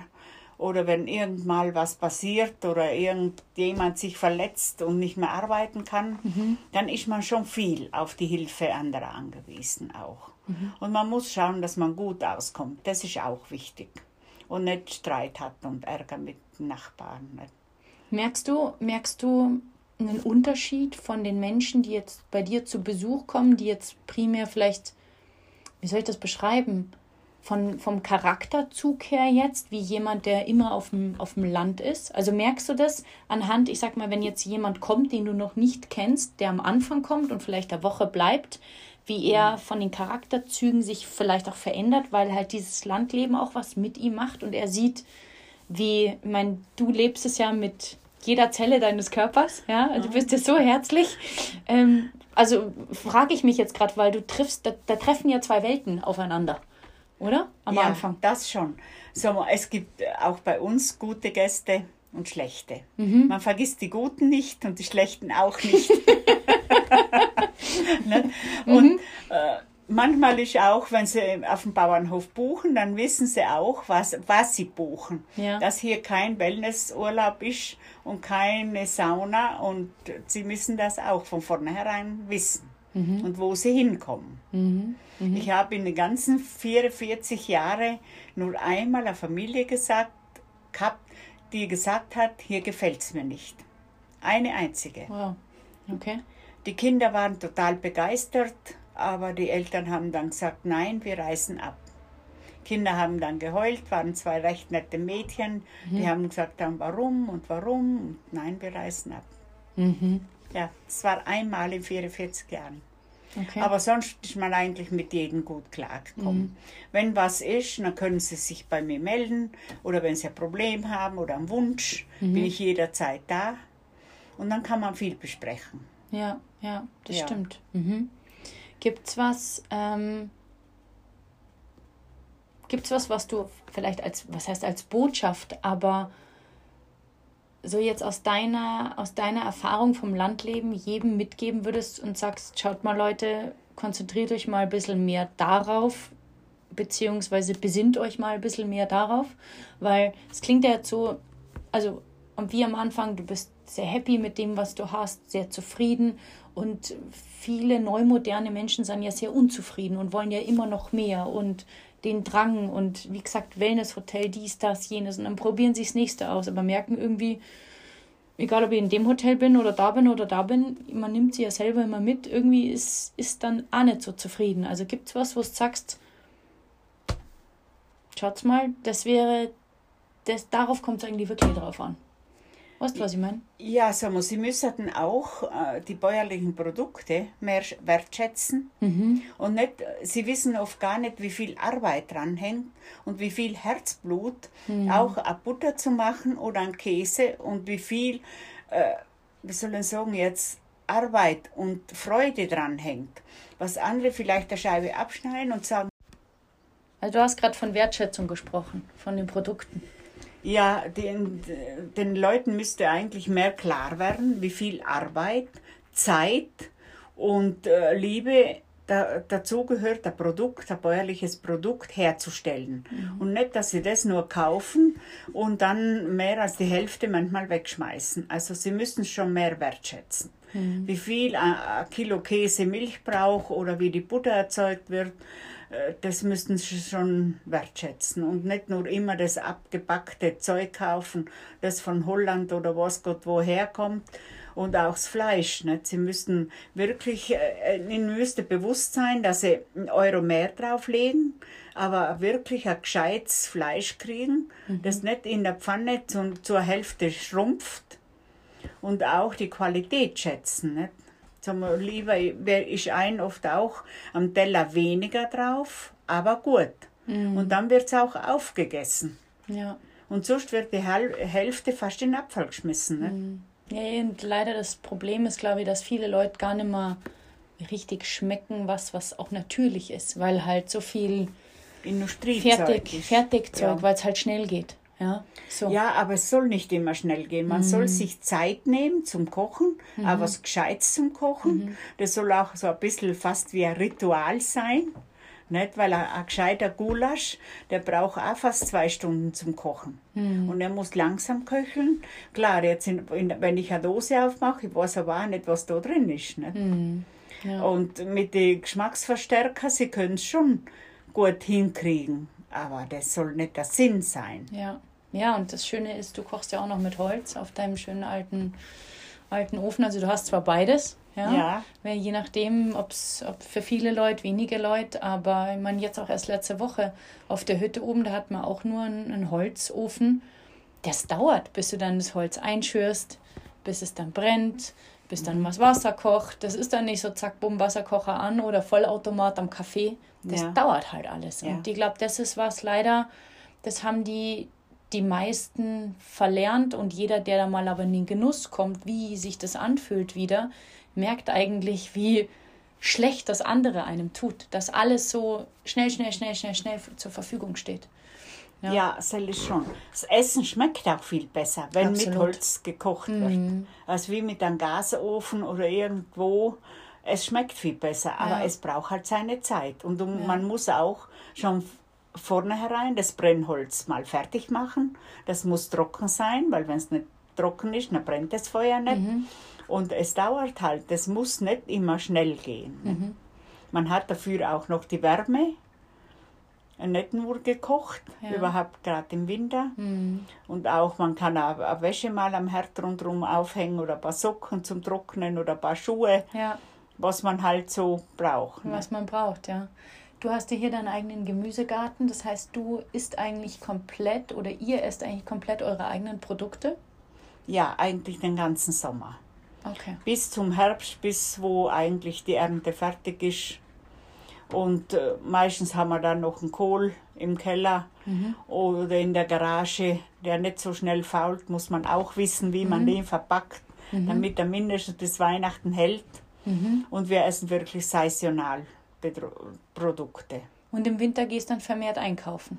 oder wenn irgendmal was passiert oder irgendjemand sich verletzt und nicht mehr arbeiten kann, mhm. dann ist man schon viel auf die Hilfe anderer angewiesen auch. Mhm. Und man muss schauen, dass man gut auskommt. Das ist auch wichtig. Und nicht Streit hat und Ärger mit Nachbarn. Merkst du, merkst du einen Unterschied von den Menschen, die jetzt bei dir zu Besuch kommen, die jetzt primär vielleicht, wie soll ich das beschreiben, von, vom Charakterzug her jetzt, wie jemand, der immer auf dem, auf dem Land ist? Also merkst du das anhand, ich sag mal, wenn jetzt jemand kommt, den du noch nicht kennst, der am Anfang kommt und vielleicht eine Woche bleibt, wie er von den Charakterzügen sich vielleicht auch verändert, weil halt dieses Landleben auch was mit ihm macht und er sieht, wie, ich meine, du lebst es ja mit jeder Zelle deines Körpers, ja, also du bist ja so herzlich. Ähm, also frage ich mich jetzt gerade, weil du triffst, da, da, treffen ja zwei Welten aufeinander, oder? Am ja, Anfang. Das schon. So, es gibt auch bei uns gute Gäste und schlechte. Mhm. Man vergisst die Guten nicht und die Schlechten auch nicht. ne? Und mhm. äh, manchmal ist auch, wenn sie auf dem Bauernhof buchen, dann wissen sie auch, was, was sie buchen. Ja. Dass hier kein Wellnessurlaub ist und keine Sauna und sie müssen das auch von vornherein wissen mhm. und wo sie hinkommen. Mhm. Mhm. Ich habe in den ganzen 44 Jahren nur einmal eine Familie gesagt, gehabt, die gesagt hat, hier gefällt es mir nicht. Eine einzige. Wow. Okay. Die Kinder waren total begeistert, aber die Eltern haben dann gesagt, nein, wir reisen ab. Kinder haben dann geheult, waren zwei recht nette Mädchen, mhm. die haben gesagt dann, warum und warum und nein, wir reisen ab. Mhm. Ja, es war einmal in 44 Jahren. Okay. Aber sonst ist man eigentlich mit jedem gut klargekommen. Mhm. Wenn was ist, dann können Sie sich bei mir melden oder wenn Sie ein Problem haben oder einen Wunsch, mhm. bin ich jederzeit da. Und dann kann man viel besprechen. Ja, ja, das ja. stimmt. Mhm. Gibt's was, ähm, gibt's was, was du vielleicht als, was heißt als Botschaft, aber so jetzt aus deiner, aus deiner Erfahrung vom Landleben jedem mitgeben würdest und sagst, schaut mal Leute, konzentriert euch mal ein bisschen mehr darauf, beziehungsweise besinnt euch mal ein bisschen mehr darauf, weil es klingt ja jetzt so, also und wie am Anfang, du bist sehr happy mit dem, was du hast, sehr zufrieden und viele neumoderne Menschen sind ja sehr unzufrieden und wollen ja immer noch mehr und den Drang und wie gesagt, Wellnesshotel, dies, das, jenes. Und dann probieren sie das nächste aus, aber merken irgendwie, egal ob ich in dem Hotel bin oder da bin oder da bin, man nimmt sie ja selber immer mit, irgendwie ist, ist dann auch nicht so zufrieden. Also gibt es was, wo du sagst, schaut's mal, das wäre, das, darauf kommt es eigentlich wirklich drauf an. Weißt du, was ich meine? Ja, sagen wir, Sie müssten auch äh, die bäuerlichen Produkte mehr wertschätzen. Mhm. Und nicht, Sie wissen oft gar nicht, wie viel Arbeit dran hängt und wie viel Herzblut mhm. auch eine Butter zu machen oder ein Käse und wie viel, äh, wie soll ich sagen, jetzt Arbeit und Freude dran hängt. Was andere vielleicht der Scheibe abschneiden und sagen. Also du hast gerade von Wertschätzung gesprochen, von den Produkten. Ja, den, den Leuten müsste eigentlich mehr klar werden, wie viel Arbeit, Zeit und äh, Liebe da, dazu gehört, ein Produkt, ein bäuerliches Produkt herzustellen. Mhm. Und nicht, dass sie das nur kaufen und dann mehr als die Hälfte manchmal wegschmeißen. Also sie müssen schon mehr wertschätzen. Mhm. Wie viel ein, ein Kilo Käse Milch braucht oder wie die Butter erzeugt wird äh, das müssten sie schon wertschätzen und nicht nur immer das abgepackte Zeug kaufen, das von Holland oder was Gott woher kommt und auch das Fleisch. Nicht? Sie müssten wirklich, äh, ihnen müsste bewusst sein, dass sie einen Euro mehr drauflegen, aber wirklich ein gescheites Fleisch kriegen, mhm. das nicht in der Pfanne zum, zur Hälfte schrumpft und auch die Qualität schätzen. Nicht? Zum lieber ist ein oft auch am Teller weniger drauf, aber gut. Mhm. Und dann wird es auch aufgegessen. Ja. Und sonst wird die Hälfte fast in den Abfall geschmissen. Ne? Mhm. Ja, und leider das Problem ist, glaube ich, dass viele Leute gar nicht mehr richtig schmecken, was, was auch natürlich ist, weil halt so viel Industriezeug Fertig, Fertigzeug, ja. weil es halt schnell geht. Ja, so. ja, aber es soll nicht immer schnell gehen. Man mhm. soll sich Zeit nehmen zum Kochen, mhm. aber was Gescheites zum Kochen. Mhm. Das soll auch so ein bisschen fast wie ein Ritual sein. Nicht? Weil ein, ein gescheiter Gulasch, der braucht auch fast zwei Stunden zum Kochen. Mhm. Und er muss langsam köcheln. Klar, jetzt in, in, wenn ich eine Dose aufmache, ich weiß aber auch nicht, was da drin ist. Nicht? Mhm. Ja. Und mit den Geschmacksverstärker, sie können es schon gut hinkriegen. Aber das soll nicht der Sinn sein. Ja. Ja, und das Schöne ist, du kochst ja auch noch mit Holz auf deinem schönen alten, alten Ofen. Also du hast zwar beides, ja. ja. Je nachdem, ob's, ob für viele Leute, wenige Leute, aber ich meine, jetzt auch erst letzte Woche auf der Hütte oben, da hat man auch nur einen, einen Holzofen. Das dauert, bis du dann das Holz einschürst, bis es dann brennt, bis dann was Wasser kocht. Das ist dann nicht so zack, bumm, Wasserkocher an oder Vollautomat am Kaffee. Das ja. dauert halt alles. Ja. Und ich glaube, das ist was leider, das haben die, die meisten verlernt und jeder, der da mal aber in den Genuss kommt, wie sich das anfühlt wieder, merkt eigentlich, wie schlecht das andere einem tut, dass alles so schnell, schnell, schnell, schnell, schnell zur Verfügung steht. Ja, ja das ist schon. Das Essen schmeckt auch viel besser, wenn Absolut. mit Holz gekocht wird, mhm. als wie mit einem Gasofen oder irgendwo. Es schmeckt viel besser, aber ja. es braucht halt seine Zeit. Und um, ja. man muss auch schon vornherein das Brennholz mal fertig machen. Das muss trocken sein, weil wenn es nicht trocken ist, dann brennt das Feuer nicht. Mhm. Und es dauert halt, das muss nicht immer schnell gehen. Mhm. Man hat dafür auch noch die Wärme, nicht nur gekocht, ja. überhaupt gerade im Winter. Mhm. Und auch man kann auch eine Wäsche mal am Herd rundherum aufhängen oder ein paar Socken zum Trocknen oder ein paar Schuhe, ja. was man halt so braucht. Ne? Was man braucht, ja. Du hast ja hier deinen eigenen Gemüsegarten, das heißt, du isst eigentlich komplett oder ihr esst eigentlich komplett eure eigenen Produkte? Ja, eigentlich den ganzen Sommer. Okay. Bis zum Herbst, bis wo eigentlich die Ernte fertig ist. Und äh, meistens haben wir dann noch einen Kohl im Keller mhm. oder in der Garage, der nicht so schnell fault, muss man auch wissen, wie mhm. man den verpackt, mhm. damit er mindestens bis Weihnachten hält. Mhm. Und wir essen wirklich saisonal Produkte. Und im Winter gehst du dann vermehrt einkaufen?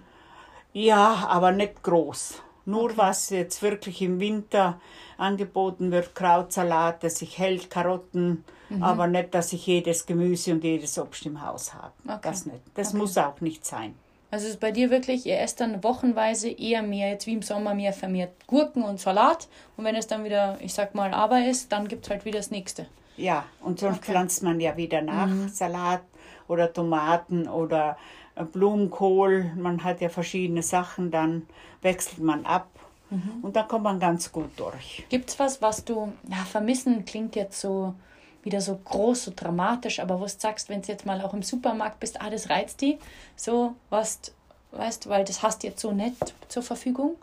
Ja, aber nicht groß. Nur okay. was jetzt wirklich im Winter angeboten wird, Krautsalat, dass ich hält, Karotten, mhm. aber nicht, dass ich jedes Gemüse und jedes Obst im Haus habe. Okay. Das nicht. Das okay. muss auch nicht sein. Also ist bei dir wirklich, ihr esst dann wochenweise eher mehr, jetzt wie im Sommer mehr vermehrt Gurken und Salat. Und wenn es dann wieder, ich sag mal, aber ist, dann gibt es halt wieder das nächste. Ja, und sonst pflanzt man ja wieder nach, mhm. Salat oder Tomaten oder Blumenkohl, man hat ja verschiedene Sachen, dann wechselt man ab und dann kommt man ganz gut durch. Gibt es was, was du, ja, vermissen klingt jetzt so wieder so groß, so dramatisch, aber was du sagst, wenn du jetzt mal auch im Supermarkt bist, ah, das reizt die, so was, weißt du, weil das hast du jetzt so nicht zur Verfügung?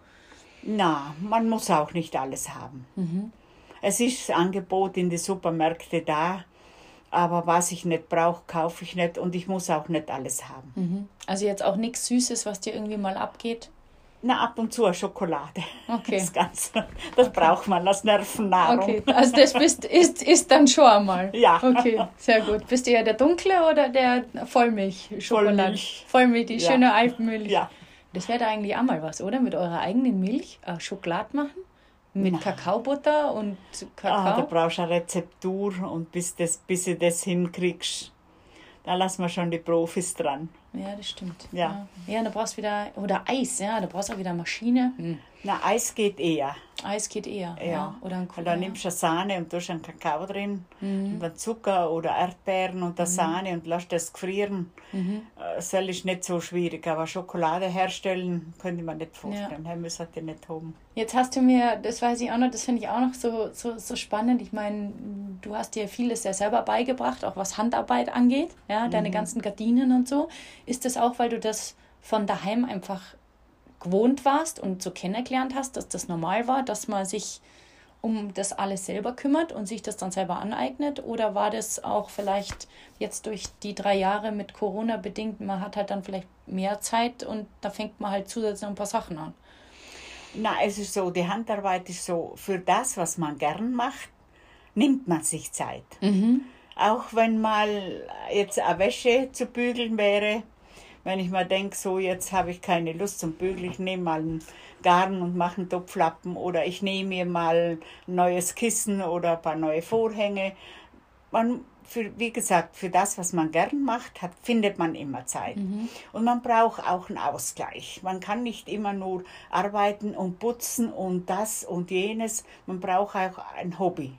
Na, man muss auch nicht alles haben. Es ist das Angebot in die Supermärkte da, aber was ich nicht brauche, kaufe ich nicht und ich muss auch nicht alles haben. Also jetzt auch nichts Süßes, was dir irgendwie mal abgeht? Na, ab und zu eine Schokolade. Okay. Das Ganze. Das braucht man als Nervennahrung. Okay, also das bist, ist, ist dann schon einmal. Ja. Okay, sehr gut. Bist du eher der dunkle oder der Vollmilch-Schokolade? Vollmilch. Vollmilch, die Ja. schöne Alpenmilch. Ja. Das wäre da eigentlich auch mal was, oder? Mit eurer eigenen Milch äh, Schokolade machen? Mit Kakaobutter und Ah, da Kakao? brauchst du eine Rezeptur und bis, das, bis du das hinkriegst, da lassen wir schon die Profis dran. Ja, das stimmt. Ja. Ja, ja da brauchst du wieder, oder Eis, ja, da brauchst du auch wieder Maschine. Hm. Na, Eis geht eher. Eis geht eher. Ja. Ja. Oder ein Und dann nimmst du Sahne und tust einen Kakao drin Mhm. und dann Zucker oder Erdbeeren und dann Sahne und lässt das gefrieren. Mhm. Äh, Das ist nicht so schwierig, aber Schokolade herstellen könnte man nicht vorstellen. Ja. müssen die nicht haben. Jetzt hast du mir, das weiß ich auch noch, das finde ich auch noch so, so, so spannend. Ich meine, du hast dir vieles ja selber beigebracht, auch was Handarbeit angeht, ja, deine ganzen Gardinen und so. Ist das auch, weil du das von daheim einfach gewohnt warst und so kennengelernt hast, dass das normal war, dass man sich um das alles selber kümmert und sich das dann selber aneignet? Oder war das auch vielleicht jetzt durch die drei Jahre mit Corona bedingt, man hat halt dann vielleicht mehr Zeit und da fängt man halt zusätzlich noch ein paar Sachen an? Na, es ist so, die Handarbeit ist so, für das, was man gern macht, nimmt man sich Zeit. Auch wenn mal jetzt eine Wäsche zu bügeln wäre, wenn ich mal denke, so jetzt habe ich keine Lust zum Bügeln, ich nehme mal einen Garn und mache einen Topflappen oder ich nehme mir mal ein neues Kissen oder ein paar neue Vorhänge. Man, für, wie gesagt, für das, was man gern macht, hat, findet man immer Zeit. Und man braucht auch einen Ausgleich. Man kann nicht immer nur arbeiten und putzen und das und jenes. Man braucht auch ein Hobby.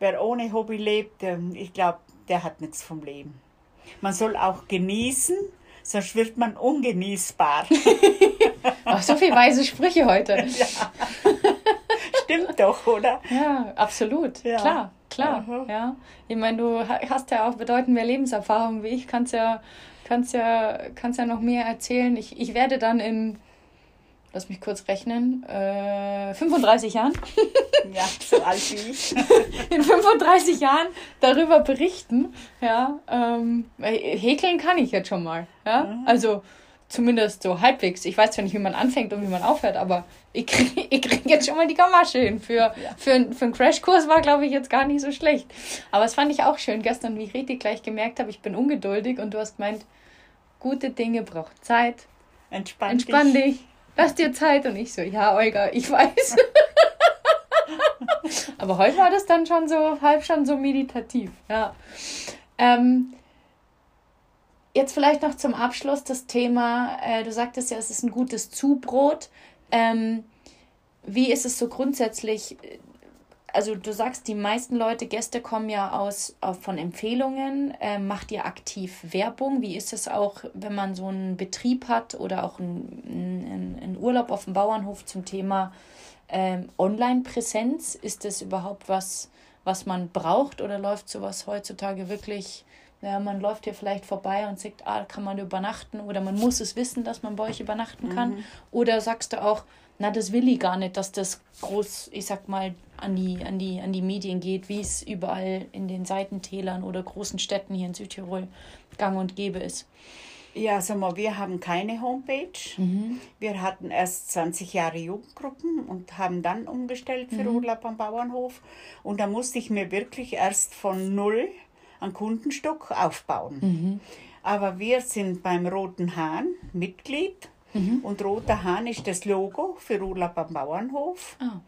Wer ohne Hobby lebt, ähm, ich glaube, der hat nichts vom Leben. Man soll auch genießen, sonst wird man ungenießbar. Ach, so viel weise Sprüche heute. Stimmt doch, oder? Ja, absolut. Ja. Klar, klar. Aha. Ja. Ich meine, du ha- hast ja auch bedeutend mehr Lebenserfahrung wie ich, kannst ja, kannst ja, kannst ja noch mehr erzählen. Ich, ich werde dann in, lass mich kurz rechnen, äh, 35 Jahren, Ja, so alt wie ich. in 35 Jahren darüber berichten. Ja, ähm, häkeln kann ich jetzt schon mal. Ja, Mhm. also zumindest so halbwegs. Ich weiß zwar nicht, wie man anfängt und wie man aufhört, aber ich kriege ich krieg jetzt schon mal die Gamasche hin. Für, für, ein- für einen Crashkurs war, glaube ich, jetzt gar nicht so schlecht. Aber es fand ich auch schön gestern, wie ich richtig gleich gemerkt habe, ich bin ungeduldig und du hast gemeint, gute Dinge brauchen Zeit. Entspann, Entspann dich. dich. Lass dir Zeit. Und ich so, ja, Olga, ich weiß. Aber heute war das dann schon so, halb schon so meditativ. Ja. Ähm, jetzt vielleicht noch zum Abschluss das Thema, äh, du sagtest ja, es ist ein gutes Zubrot. Ähm, wie ist es so grundsätzlich? Also du sagst, die meisten Leute, Gäste kommen ja aus, aus von Empfehlungen. Ähm, macht ihr aktiv Werbung? Wie ist es auch, wenn man so einen Betrieb hat oder auch einen, einen, Urlaub auf dem Bauernhof zum Thema ähm, Online-Präsenz? Ist das überhaupt was, was man braucht oder läuft sowas heutzutage wirklich? Ja, man läuft hier vielleicht vorbei und sagt, ah, kann man übernachten oder man muss es wissen, dass man bei euch übernachten kann. Oder sagst du auch, na, das will ich gar nicht, dass das groß, ich sag mal, an die, an die, an die Medien geht, wie es überall in den Seitentälern oder großen Städten hier in Südtirol gang und gäbe ist. Ja, sag mal, wir haben keine Homepage. Wir hatten erst 20 Jahre Jugendgruppen und haben dann umgestellt für Urlaub am Bauernhof. Und da musste ich mir wirklich erst von null einen Kundenstock aufbauen. Aber wir sind beim Roten Hahn Mitglied. Und Roter Hahn ist das Logo für Urlaub am Bauernhof. Ah.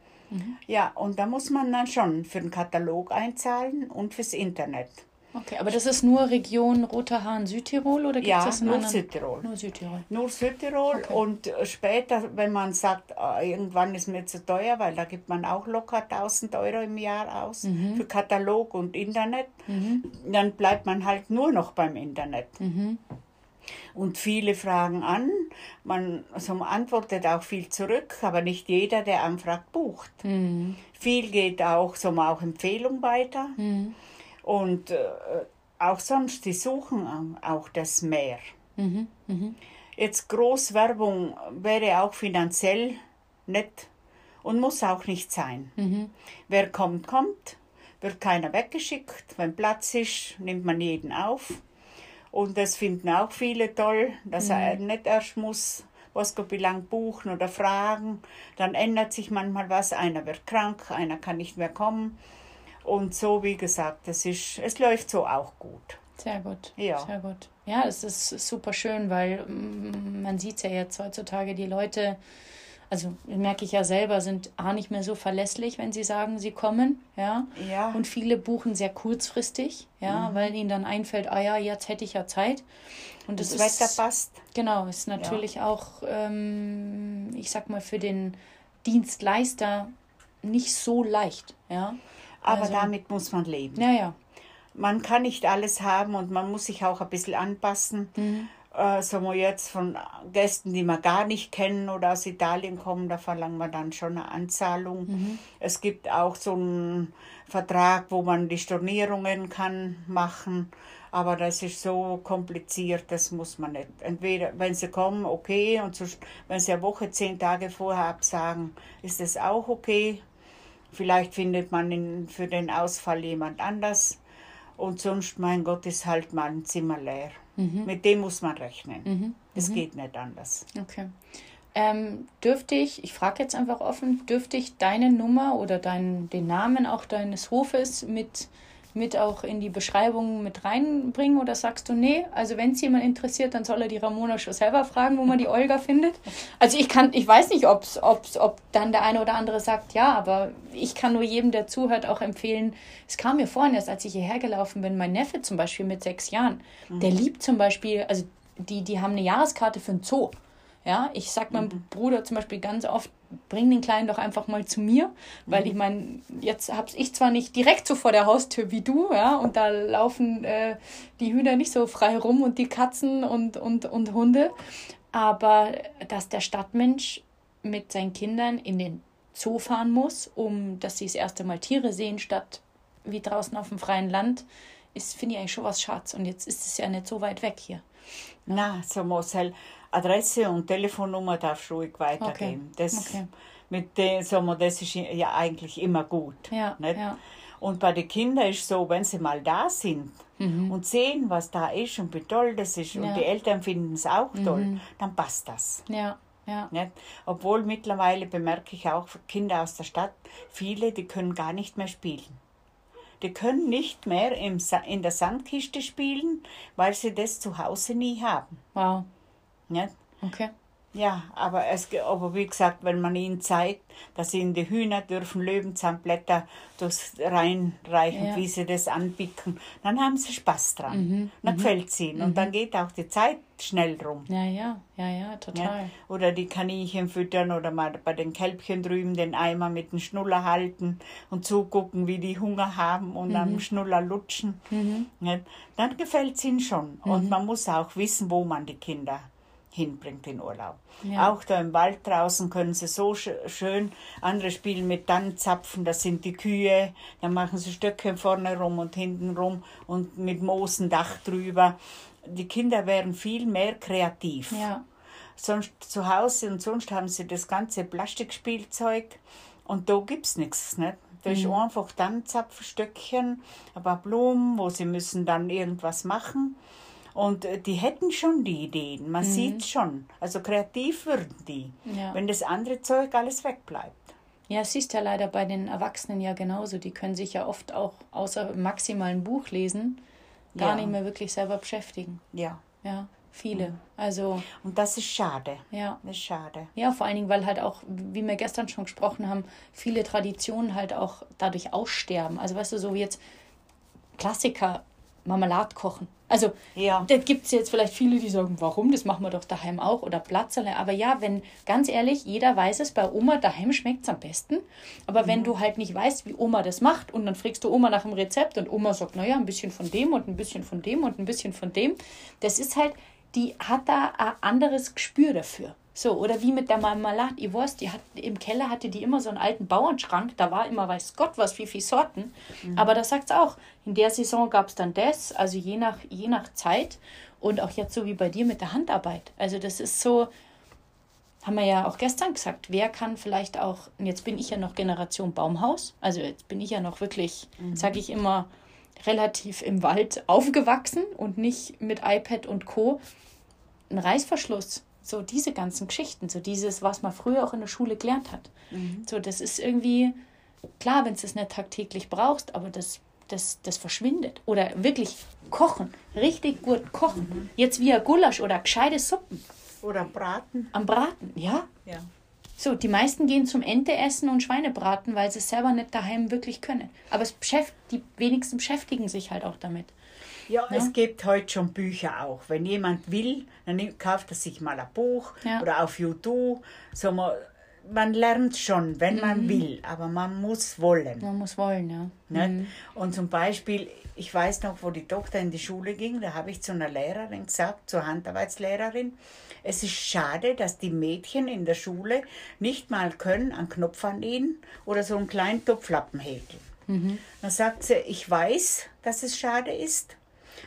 Ja, und da muss man dann schon für den Katalog einzahlen und fürs Internet. Okay, aber das ist nur Region Roter Hahn Südtirol oder gibt es Ja, das nur anderen? Südtirol. Nur Südtirol. Nur Südtirol und äh, später, wenn man sagt, ah, irgendwann ist mir zu teuer, weil da gibt man auch locker 1000 Euro im Jahr aus für Katalog und Internet, dann bleibt man halt nur noch beim Internet. Und viele fragen an, man, also man antwortet auch viel zurück, aber nicht jeder, der anfragt, bucht. Mhm. Viel geht auch, so auch Empfehlung weiter. Mhm. Und äh, auch sonst, die suchen auch das mehr. Mhm. Mhm. Jetzt Großwerbung wäre auch finanziell nett und muss auch nicht sein. Mhm. Wer kommt, kommt, wird keiner weggeschickt. Wenn Platz ist, nimmt man jeden auf. Und das finden auch viele toll, dass er nicht erst muss, was wie lang buchen oder fragen. Dann ändert sich manchmal was. Einer wird krank, einer kann nicht mehr kommen. Und so, wie gesagt, es, ist, es läuft so auch gut. Sehr gut. Ja. Sehr gut. Ja, es ist super schön, weil mm, man sieht ja jetzt heutzutage, die Leute, also merke ich ja selber, sind A nicht mehr so verlässlich, wenn sie sagen, sie kommen, ja. Ja. Und viele buchen sehr kurzfristig, ja, weil ihnen dann einfällt, ah ja, jetzt hätte ich ja Zeit. Und Das das, Wetter passt. genau, ist natürlich auch, ähm, ich sag mal, für den Dienstleister nicht so leicht, ja. Aber Also- damit muss man leben. Ja, ja. Man kann nicht alles haben und man muss sich auch ein bisschen anpassen. Äh, sagen wir jetzt von Gästen, die wir gar nicht kennen oder aus Italien kommen, da verlangen wir dann schon eine Anzahlung. Es gibt auch so einen Vertrag, wo man die Stornierungen kann machen, aber das ist so kompliziert, das muss man nicht. Entweder, wenn sie kommen, okay, und sonst, wenn sie eine Woche, zehn Tage vorher absagen, ist das auch okay. Vielleicht findet man in, für den Ausfall jemand anders. Und sonst, mein Gott, ist halt mal ein Zimmer leer. Mit dem muss man rechnen. Das geht nicht anders. Okay. Ähm, dürfte ich, ich frage jetzt einfach offen, dürfte ich deine Nummer oder dein, den Namen auch deines Hofes mit, mit auch in die Beschreibung mit reinbringen oder sagst du, nee, also wenn es jemand interessiert, dann soll er die Ramona schon selber fragen, wo man die Olga findet? Also ich kann, ich weiß nicht, ob's, ob's, ob dann der eine oder andere sagt, ja, aber ich kann nur jedem, der zuhört, auch empfehlen, es kam mir vorhin erst, als ich hierher gelaufen bin, mein Neffe zum Beispiel mit sechs Jahren, der liebt zum Beispiel, also die, die haben eine Jahreskarte für einen Zoo. Ja, ich sag meinem Bruder zum Beispiel ganz oft, bring den Kleinen doch einfach mal zu mir, weil ich meine, jetzt hab's ich zwar nicht direkt so vor der Haustür wie du, ja, und da laufen äh, die Hühner nicht so frei rum und die Katzen und, und, und Hunde, aber dass der Stadtmensch mit seinen Kindern in den Zoo fahren muss, um dass sie das erste Mal Tiere sehen, statt wie draußen auf dem freien Land, ist, finde ich eigentlich schon was Schatz. Und jetzt ist es ja nicht so weit weg hier. Na, so halt Adresse und Telefonnummer darfst du ruhig weitergeben. Das, Okay. mit dem, so, wir, das ist ja eigentlich immer gut. Ja, nicht? ja. Und bei den Kindern ist so, wenn sie mal da sind und sehen, was da ist und wie toll das ist Mhm. Ja. Mhm. und die Eltern finden es auch toll, dann passt das. Ja, ja. Nicht? Obwohl mittlerweile bemerke ich auch Kinder aus der Stadt, viele, die können gar nicht mehr spielen. Die können nicht mehr im, Sa- in der Sandkiste spielen, weil sie das zu Hause nie haben. Wow. Nicht? Okay. Ja, aber, es, aber wie gesagt, wenn man ihnen zeigt, dass ihnen die Hühner dürfen Löwenzahnblätter durchs reinreichen, Ja. wie sie das anbicken, dann haben sie Spaß dran. Dann gefällt es ihnen. Und dann geht auch die Zeit schnell rum. Ja, ja, ja, ja, total. Ja? Oder die Kaninchen füttern oder mal bei den Kälbchen drüben den Eimer mit dem Schnuller halten und zugucken, wie die Hunger haben und am Schnuller lutschen. Ja? Dann gefällt es ihnen schon. Und man muss auch wissen, wo man die Kinder hinbringt in Urlaub. Ja. Auch da im Wald draußen können sie so sch- schön, andere spielen mit Tannenzapfen, das sind die Kühe, dann machen sie Stöcke vorne rum und hinten rum und mit Moos ein Dach drüber. Die Kinder wären viel mehr kreativ Ja, sonst zu Hause und sonst haben sie das ganze Plastikspielzeug und da gibt's nichts, nicht? Da ist einfach dann Zapfstöckchen, ein paar Blumen, wo sie müssen dann irgendwas machen. Und äh, die hätten schon die Ideen, man sieht schon. Also kreativ würden die, Ja. wenn das andere Zeug alles wegbleibt. ja, es ist ja leider bei den Erwachsenen ja genauso. Die können sich ja oft auch außer maximal ein Buch lesen, gar Ja. nicht mehr wirklich selber beschäftigen. Ja. Ja, viele. Also, Und das ist schade. ja. Das ist schade. Ja, vor allen Dingen, weil halt auch, wie wir gestern schon gesprochen haben, viele Traditionen halt auch dadurch aussterben. Also weißt du, so wie jetzt Klassiker, Marmelade kochen. Also Ja. da gibt es jetzt vielleicht viele, die sagen, warum, das machen wir doch daheim auch oder Platzerle. Aber ja, wenn, ganz ehrlich, jeder weiß es, bei Oma daheim schmeckt es am besten. Aber wenn du halt nicht weißt, wie Oma das macht und dann fragst du Oma nach dem Rezept und Oma sagt, naja, ein bisschen von dem und ein bisschen von dem und ein bisschen von dem, das ist halt, die hat da ein anderes Gespür dafür. So, oder wie mit der Marmelade, ich weiß, die hat, im Keller hatte die immer so einen alten Bauernschrank, da war immer, weiß Gott was, wie viele Sorten. Mhm. Aber da sagt es auch, in der Saison gab es dann das, also je nach, je nach Zeit und auch jetzt so wie bei dir mit der Handarbeit. Also das ist so, haben wir ja auch gestern gesagt, wer kann vielleicht auch, und jetzt bin ich ja noch Generation Baumhaus, also jetzt bin ich ja noch wirklich, mhm. sage ich immer, relativ im Wald aufgewachsen und nicht mit iPad und Co. Ein Reißverschluss so diese ganzen Geschichten, so dieses, was man früher auch in der Schule gelernt hat. Mhm. So, das ist irgendwie, klar, wenn du es nicht tagtäglich brauchst, aber das, das, das verschwindet. Oder wirklich kochen, richtig gut kochen. Mhm. Jetzt wie ein Gulasch oder gescheite Suppen. Oder Braten. Am Braten, ja. Ja. So, die meisten gehen zum Ente essen und Schweinebraten, weil sie es selber nicht daheim wirklich können. Aber es die wenigsten beschäftigen sich halt auch damit. Ja, ja, es gibt heute schon Bücher auch. Wenn jemand will, dann kauft er sich mal ein Buch ja. oder auf YouTube. So man, man lernt schon, wenn man mhm. will, aber man muss wollen. Man muss wollen, ja. Mhm. Und zum Beispiel, ich weiß noch, wo die Tochter in die Schule ging, da habe ich zu einer Lehrerin gesagt, zur Handarbeitslehrerin, es ist schade, dass die Mädchen in der Schule nicht mal können einen Knopf annähen oder so einen kleinen Topflappen häkeln. Mhm. Dann sagt sie, ich weiß, dass es schade ist,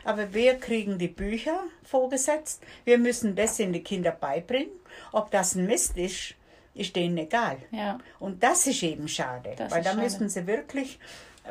aber wir kriegen die Bücher vorgesetzt. Wir müssen das in die Kinder beibringen. Ob das ein Mist ist, ist denen egal. Ja. Und das ist eben schade, das weil da schade. müssen sie wirklich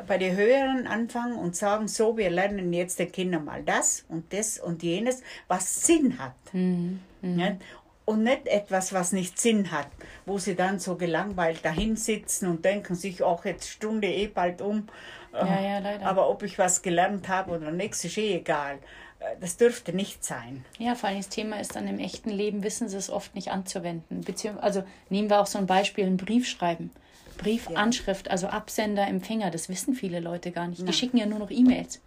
bei den Höheren anfangen und sagen, so, wir lernen jetzt den Kindern mal das und das und jenes, was Sinn hat. Mhm. Mhm. Und nicht etwas, was nicht Sinn hat, wo sie dann so gelangweilt dahin sitzen und denken sich, ach, jetzt Stunde eh bald um ja, ja, leider. Aber ob ich was gelernt habe oder nichts, ist eh egal. Äh, das dürfte nicht sein. Ja, vor allem das Thema ist dann im echten Leben, wissen sie es oft nicht anzuwenden. Beziehungsweise, also nehmen wir auch so ein Beispiel, ein Brief schreiben. Briefanschrift, ja. also Absender, Empfänger, das wissen viele Leute gar nicht. Die schicken ja nur noch E-Mails.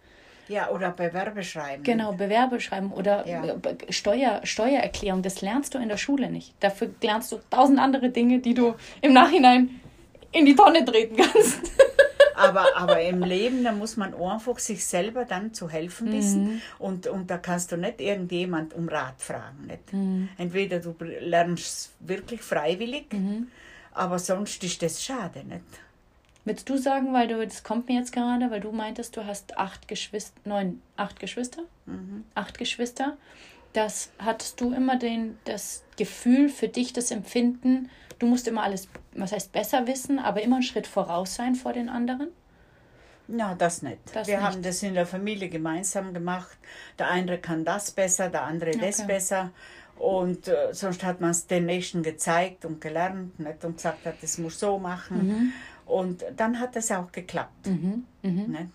Ja, oder Bewerbeschreiben. Genau, Bewerbeschreiben oder ja. Steuer, Steuererklärung, das lernst du in der Schule nicht. Dafür lernst du tausend andere Dinge, die du im Nachhinein in die Tonne treten kannst. aber, aber im Leben, da muss man einfach sich selber dann zu helfen wissen. Mhm. Und, und da kannst du nicht irgendjemand um Rat fragen. Nicht? Mhm. Entweder du lernst wirklich freiwillig, mhm. aber sonst ist das schade. Nicht? Würdest du sagen, weil du, das kommt mir jetzt gerade, weil du meintest, du hast acht Geschwister, neun, acht Geschwister? Mhm. Acht Geschwister. Das hattest du immer den, das Gefühl für dich, das Empfinden, du musst immer alles, was heißt besser wissen, aber immer einen Schritt voraus sein vor den anderen? Na, das nicht. Das Wir nicht. haben das in der Familie gemeinsam gemacht. Der eine kann das besser, der andere okay. das besser. Und äh, sonst hat man es den Nächsten gezeigt und gelernt nicht? und gesagt, hat, das muss so machen. Mhm. Und dann hat es auch geklappt. Mhm. Mhm.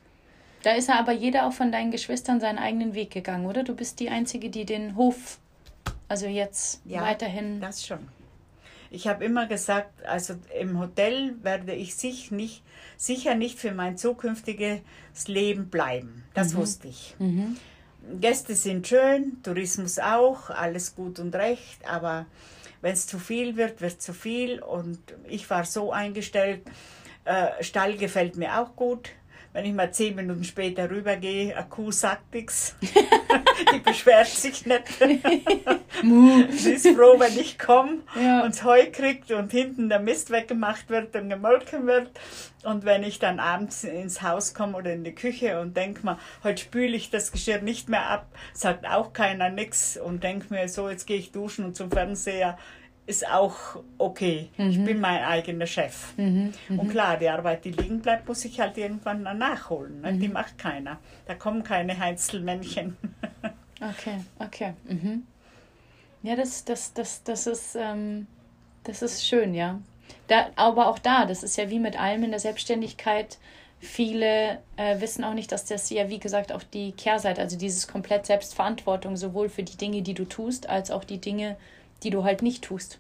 Da ist aber jeder auch von deinen Geschwistern seinen eigenen Weg gegangen, oder? Du bist die Einzige, die den Hof, also jetzt ja, weiterhin. Das schon. Ich habe immer gesagt, also im Hotel werde ich sich nicht, sicher nicht für mein zukünftiges Leben bleiben. Das mhm. wusste ich. Mhm. Gäste sind schön, Tourismus auch, alles gut und recht, aber wenn es zu viel wird, wird zu viel. Und ich war so eingestellt, äh, Stall gefällt mir auch gut wenn ich mal zehn Minuten später rübergehe, eine Kuh sagt nichts. die beschwert sich nicht. Sie ist froh, wenn ich komme ja. und Heu kriegt und hinten der Mist weggemacht wird und gemolken wird. Und wenn ich dann abends ins Haus komme oder in die Küche und denke mir, heute spüle ich das Geschirr nicht mehr ab, sagt auch keiner nichts und denke mir, so, jetzt gehe ich duschen und zum Fernseher ist auch okay. Mhm. Ich bin mein eigener Chef. Mhm. Mhm. Und klar, die Arbeit, die liegen bleibt, muss ich halt irgendwann nachholen. Ne? Die mhm. macht keiner. Da kommen keine Heinzelmännchen. okay, okay. Mhm. Ja, das, das, das, das, ist, ähm, das ist schön, ja. Da, aber auch da, das ist ja wie mit allem in der Selbstständigkeit. Viele äh, wissen auch nicht, dass das ja, wie gesagt, auch die Kehrseite, also dieses komplett Selbstverantwortung, sowohl für die Dinge, die du tust, als auch die Dinge, die du halt nicht tust.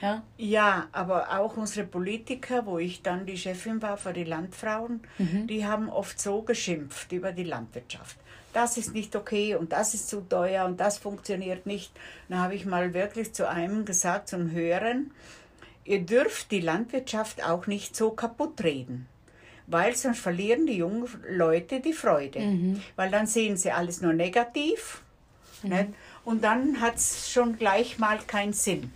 Ja? ja, aber auch unsere Politiker, wo ich dann die Chefin war für die Landfrauen, mhm. die haben oft so geschimpft über die Landwirtschaft. Das ist nicht okay und das ist zu teuer und das funktioniert nicht. Dann habe ich mal wirklich zu einem gesagt, zum Hören, ihr dürft die Landwirtschaft auch nicht so kaputt reden weil sonst verlieren die jungen Leute die Freude. Mhm. Weil dann sehen sie alles nur negativ. Mhm. Und dann hat es schon gleich mal keinen Sinn.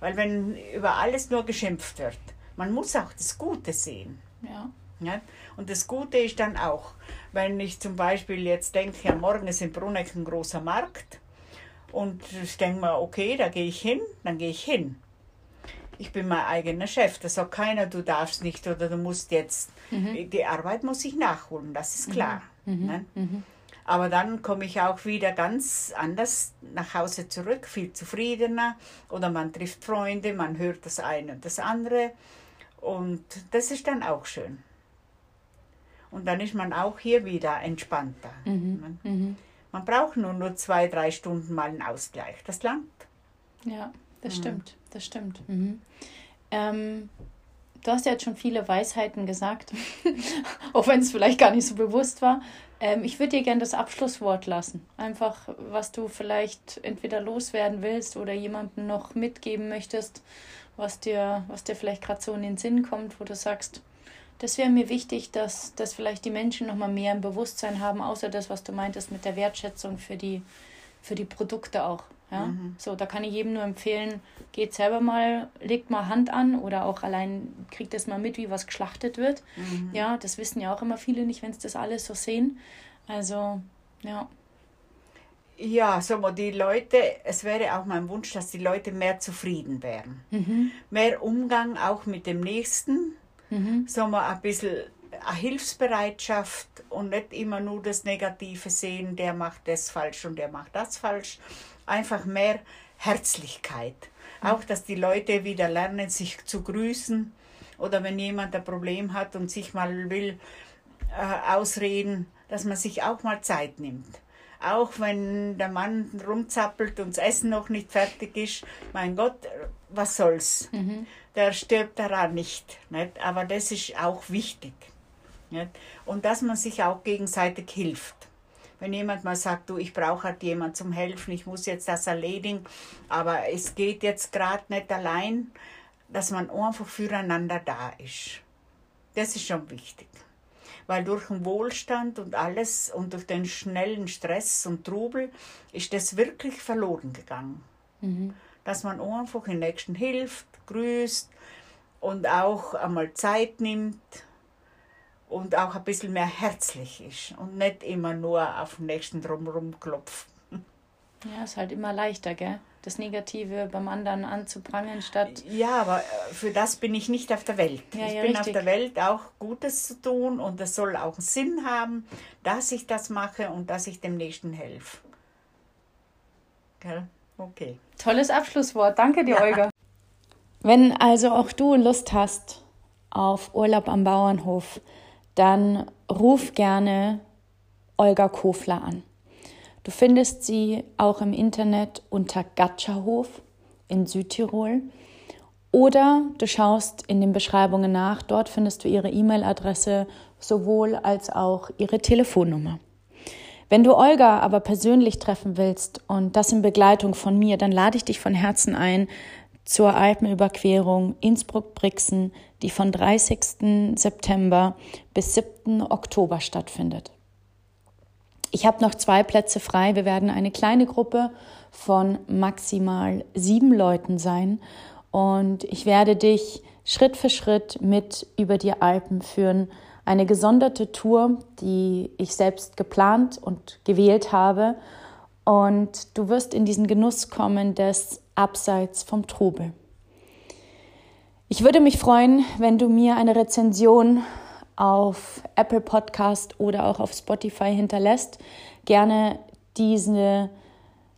Weil wenn über alles nur geschimpft wird, man muss auch das Gute sehen. Ja. Ja? Und das Gute ist dann auch, wenn ich zum Beispiel jetzt denke, ja, morgen ist in Bruneck ein großer Markt und ich denke mir, okay, da gehe ich hin, dann gehe ich hin. Ich bin mein eigener Chef, da sagt keiner, du darfst nicht oder du musst jetzt. Mhm. Die Arbeit muss ich nachholen, das ist klar. Mhm. Aber dann komme ich auch wieder ganz anders nach Hause zurück, viel zufriedener. Oder man trifft Freunde, man hört das eine und das andere. Und das ist dann auch schön. Und dann ist man auch hier wieder entspannter. Mhm. Mhm. Man braucht nur, nur zwei, drei Stunden mal einen Ausgleich. Das langt. Ja, das mhm. stimmt. Das stimmt. Mhm. Ähm, du hast ja jetzt schon viele Weisheiten gesagt, auch wenn es vielleicht gar nicht so bewusst war. Ähm, ich würde dir gerne das Abschlusswort lassen. Einfach, was du vielleicht entweder loswerden willst oder jemandem noch mitgeben möchtest, was dir, was dir vielleicht gerade so in den Sinn kommt, wo du sagst, das wäre mir wichtig, dass, dass vielleicht die Menschen noch mal mehr im Bewusstsein haben, außer das, was du meintest mit der Wertschätzung für die, für die Produkte auch. Ja? Mhm. So, da kann ich jedem nur empfehlen, geht selber mal, legt mal Hand an oder auch allein kriegt das mal mit, wie was geschlachtet wird. Mhm. Ja, das wissen ja auch immer viele nicht, wenn sie das alles so sehen. Also, ja. Ja, so die Leute, es wäre auch mein Wunsch, dass die Leute mehr zufrieden wären. Mhm. Mehr Umgang auch mit dem Nächsten Mhm. Sagen wir ein bisschen eine Hilfsbereitschaft und nicht immer nur das Negative sehen, der macht das falsch und der macht das falsch. Einfach mehr Herzlichkeit. Mhm. Auch, dass die Leute wieder lernen, sich zu grüßen oder wenn jemand ein Problem hat und sich mal will äh, ausreden, dass man sich auch mal Zeit nimmt. Auch wenn der Mann rumzappelt und das Essen noch nicht fertig ist, mein Gott, was soll's? Mhm der stirbt daran nicht, nicht. Aber das ist auch wichtig. Nicht? Und dass man sich auch gegenseitig hilft. Wenn jemand mal sagt, du, ich brauche halt jemand zum Helfen, ich muss jetzt das erledigen, aber es geht jetzt gerade nicht allein, dass man einfach füreinander da ist. Das ist schon wichtig. Weil durch den Wohlstand und alles und durch den schnellen Stress und Trubel ist das wirklich verloren gegangen. Mhm dass man einfach den Nächsten hilft, grüßt und auch einmal Zeit nimmt und auch ein bisschen mehr herzlich ist und nicht immer nur auf den Nächsten drumherum klopft. Ja, ist halt immer leichter, gell? Das Negative beim anderen anzubrangen, statt. Ja, aber äh, für das bin ich nicht auf der Welt. Ja, ich ja, bin richtig. auf der Welt auch Gutes zu tun und es soll auch einen Sinn haben, dass ich das mache und dass ich dem Nächsten helfe. Gell? Okay. Tolles Abschlusswort. Danke dir, ja. Olga. Wenn also auch du Lust hast auf Urlaub am Bauernhof, dann ruf gerne Olga Kofler an. Du findest sie auch im Internet unter Gatscherhof in Südtirol. Oder du schaust in den Beschreibungen nach. Dort findest du ihre E-Mail-Adresse sowohl als auch ihre Telefonnummer. Wenn du Olga aber persönlich treffen willst und das in Begleitung von mir, dann lade ich dich von Herzen ein zur Alpenüberquerung Innsbruck-Brixen, die von 30. September bis 7. Oktober stattfindet. Ich habe noch zwei Plätze frei. Wir werden eine kleine Gruppe von maximal sieben Leuten sein und ich werde dich Schritt für Schritt mit über die Alpen führen, eine gesonderte Tour, die ich selbst geplant und gewählt habe. Und du wirst in diesen Genuss kommen des Abseits vom Trubel. Ich würde mich freuen, wenn du mir eine Rezension auf Apple Podcast oder auch auf Spotify hinterlässt. Gerne diese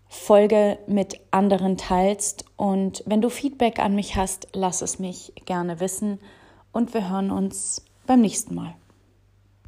Folge mit anderen teilst. Und wenn du Feedback an mich hast, lass es mich gerne wissen. Und wir hören uns beim nächsten Mal.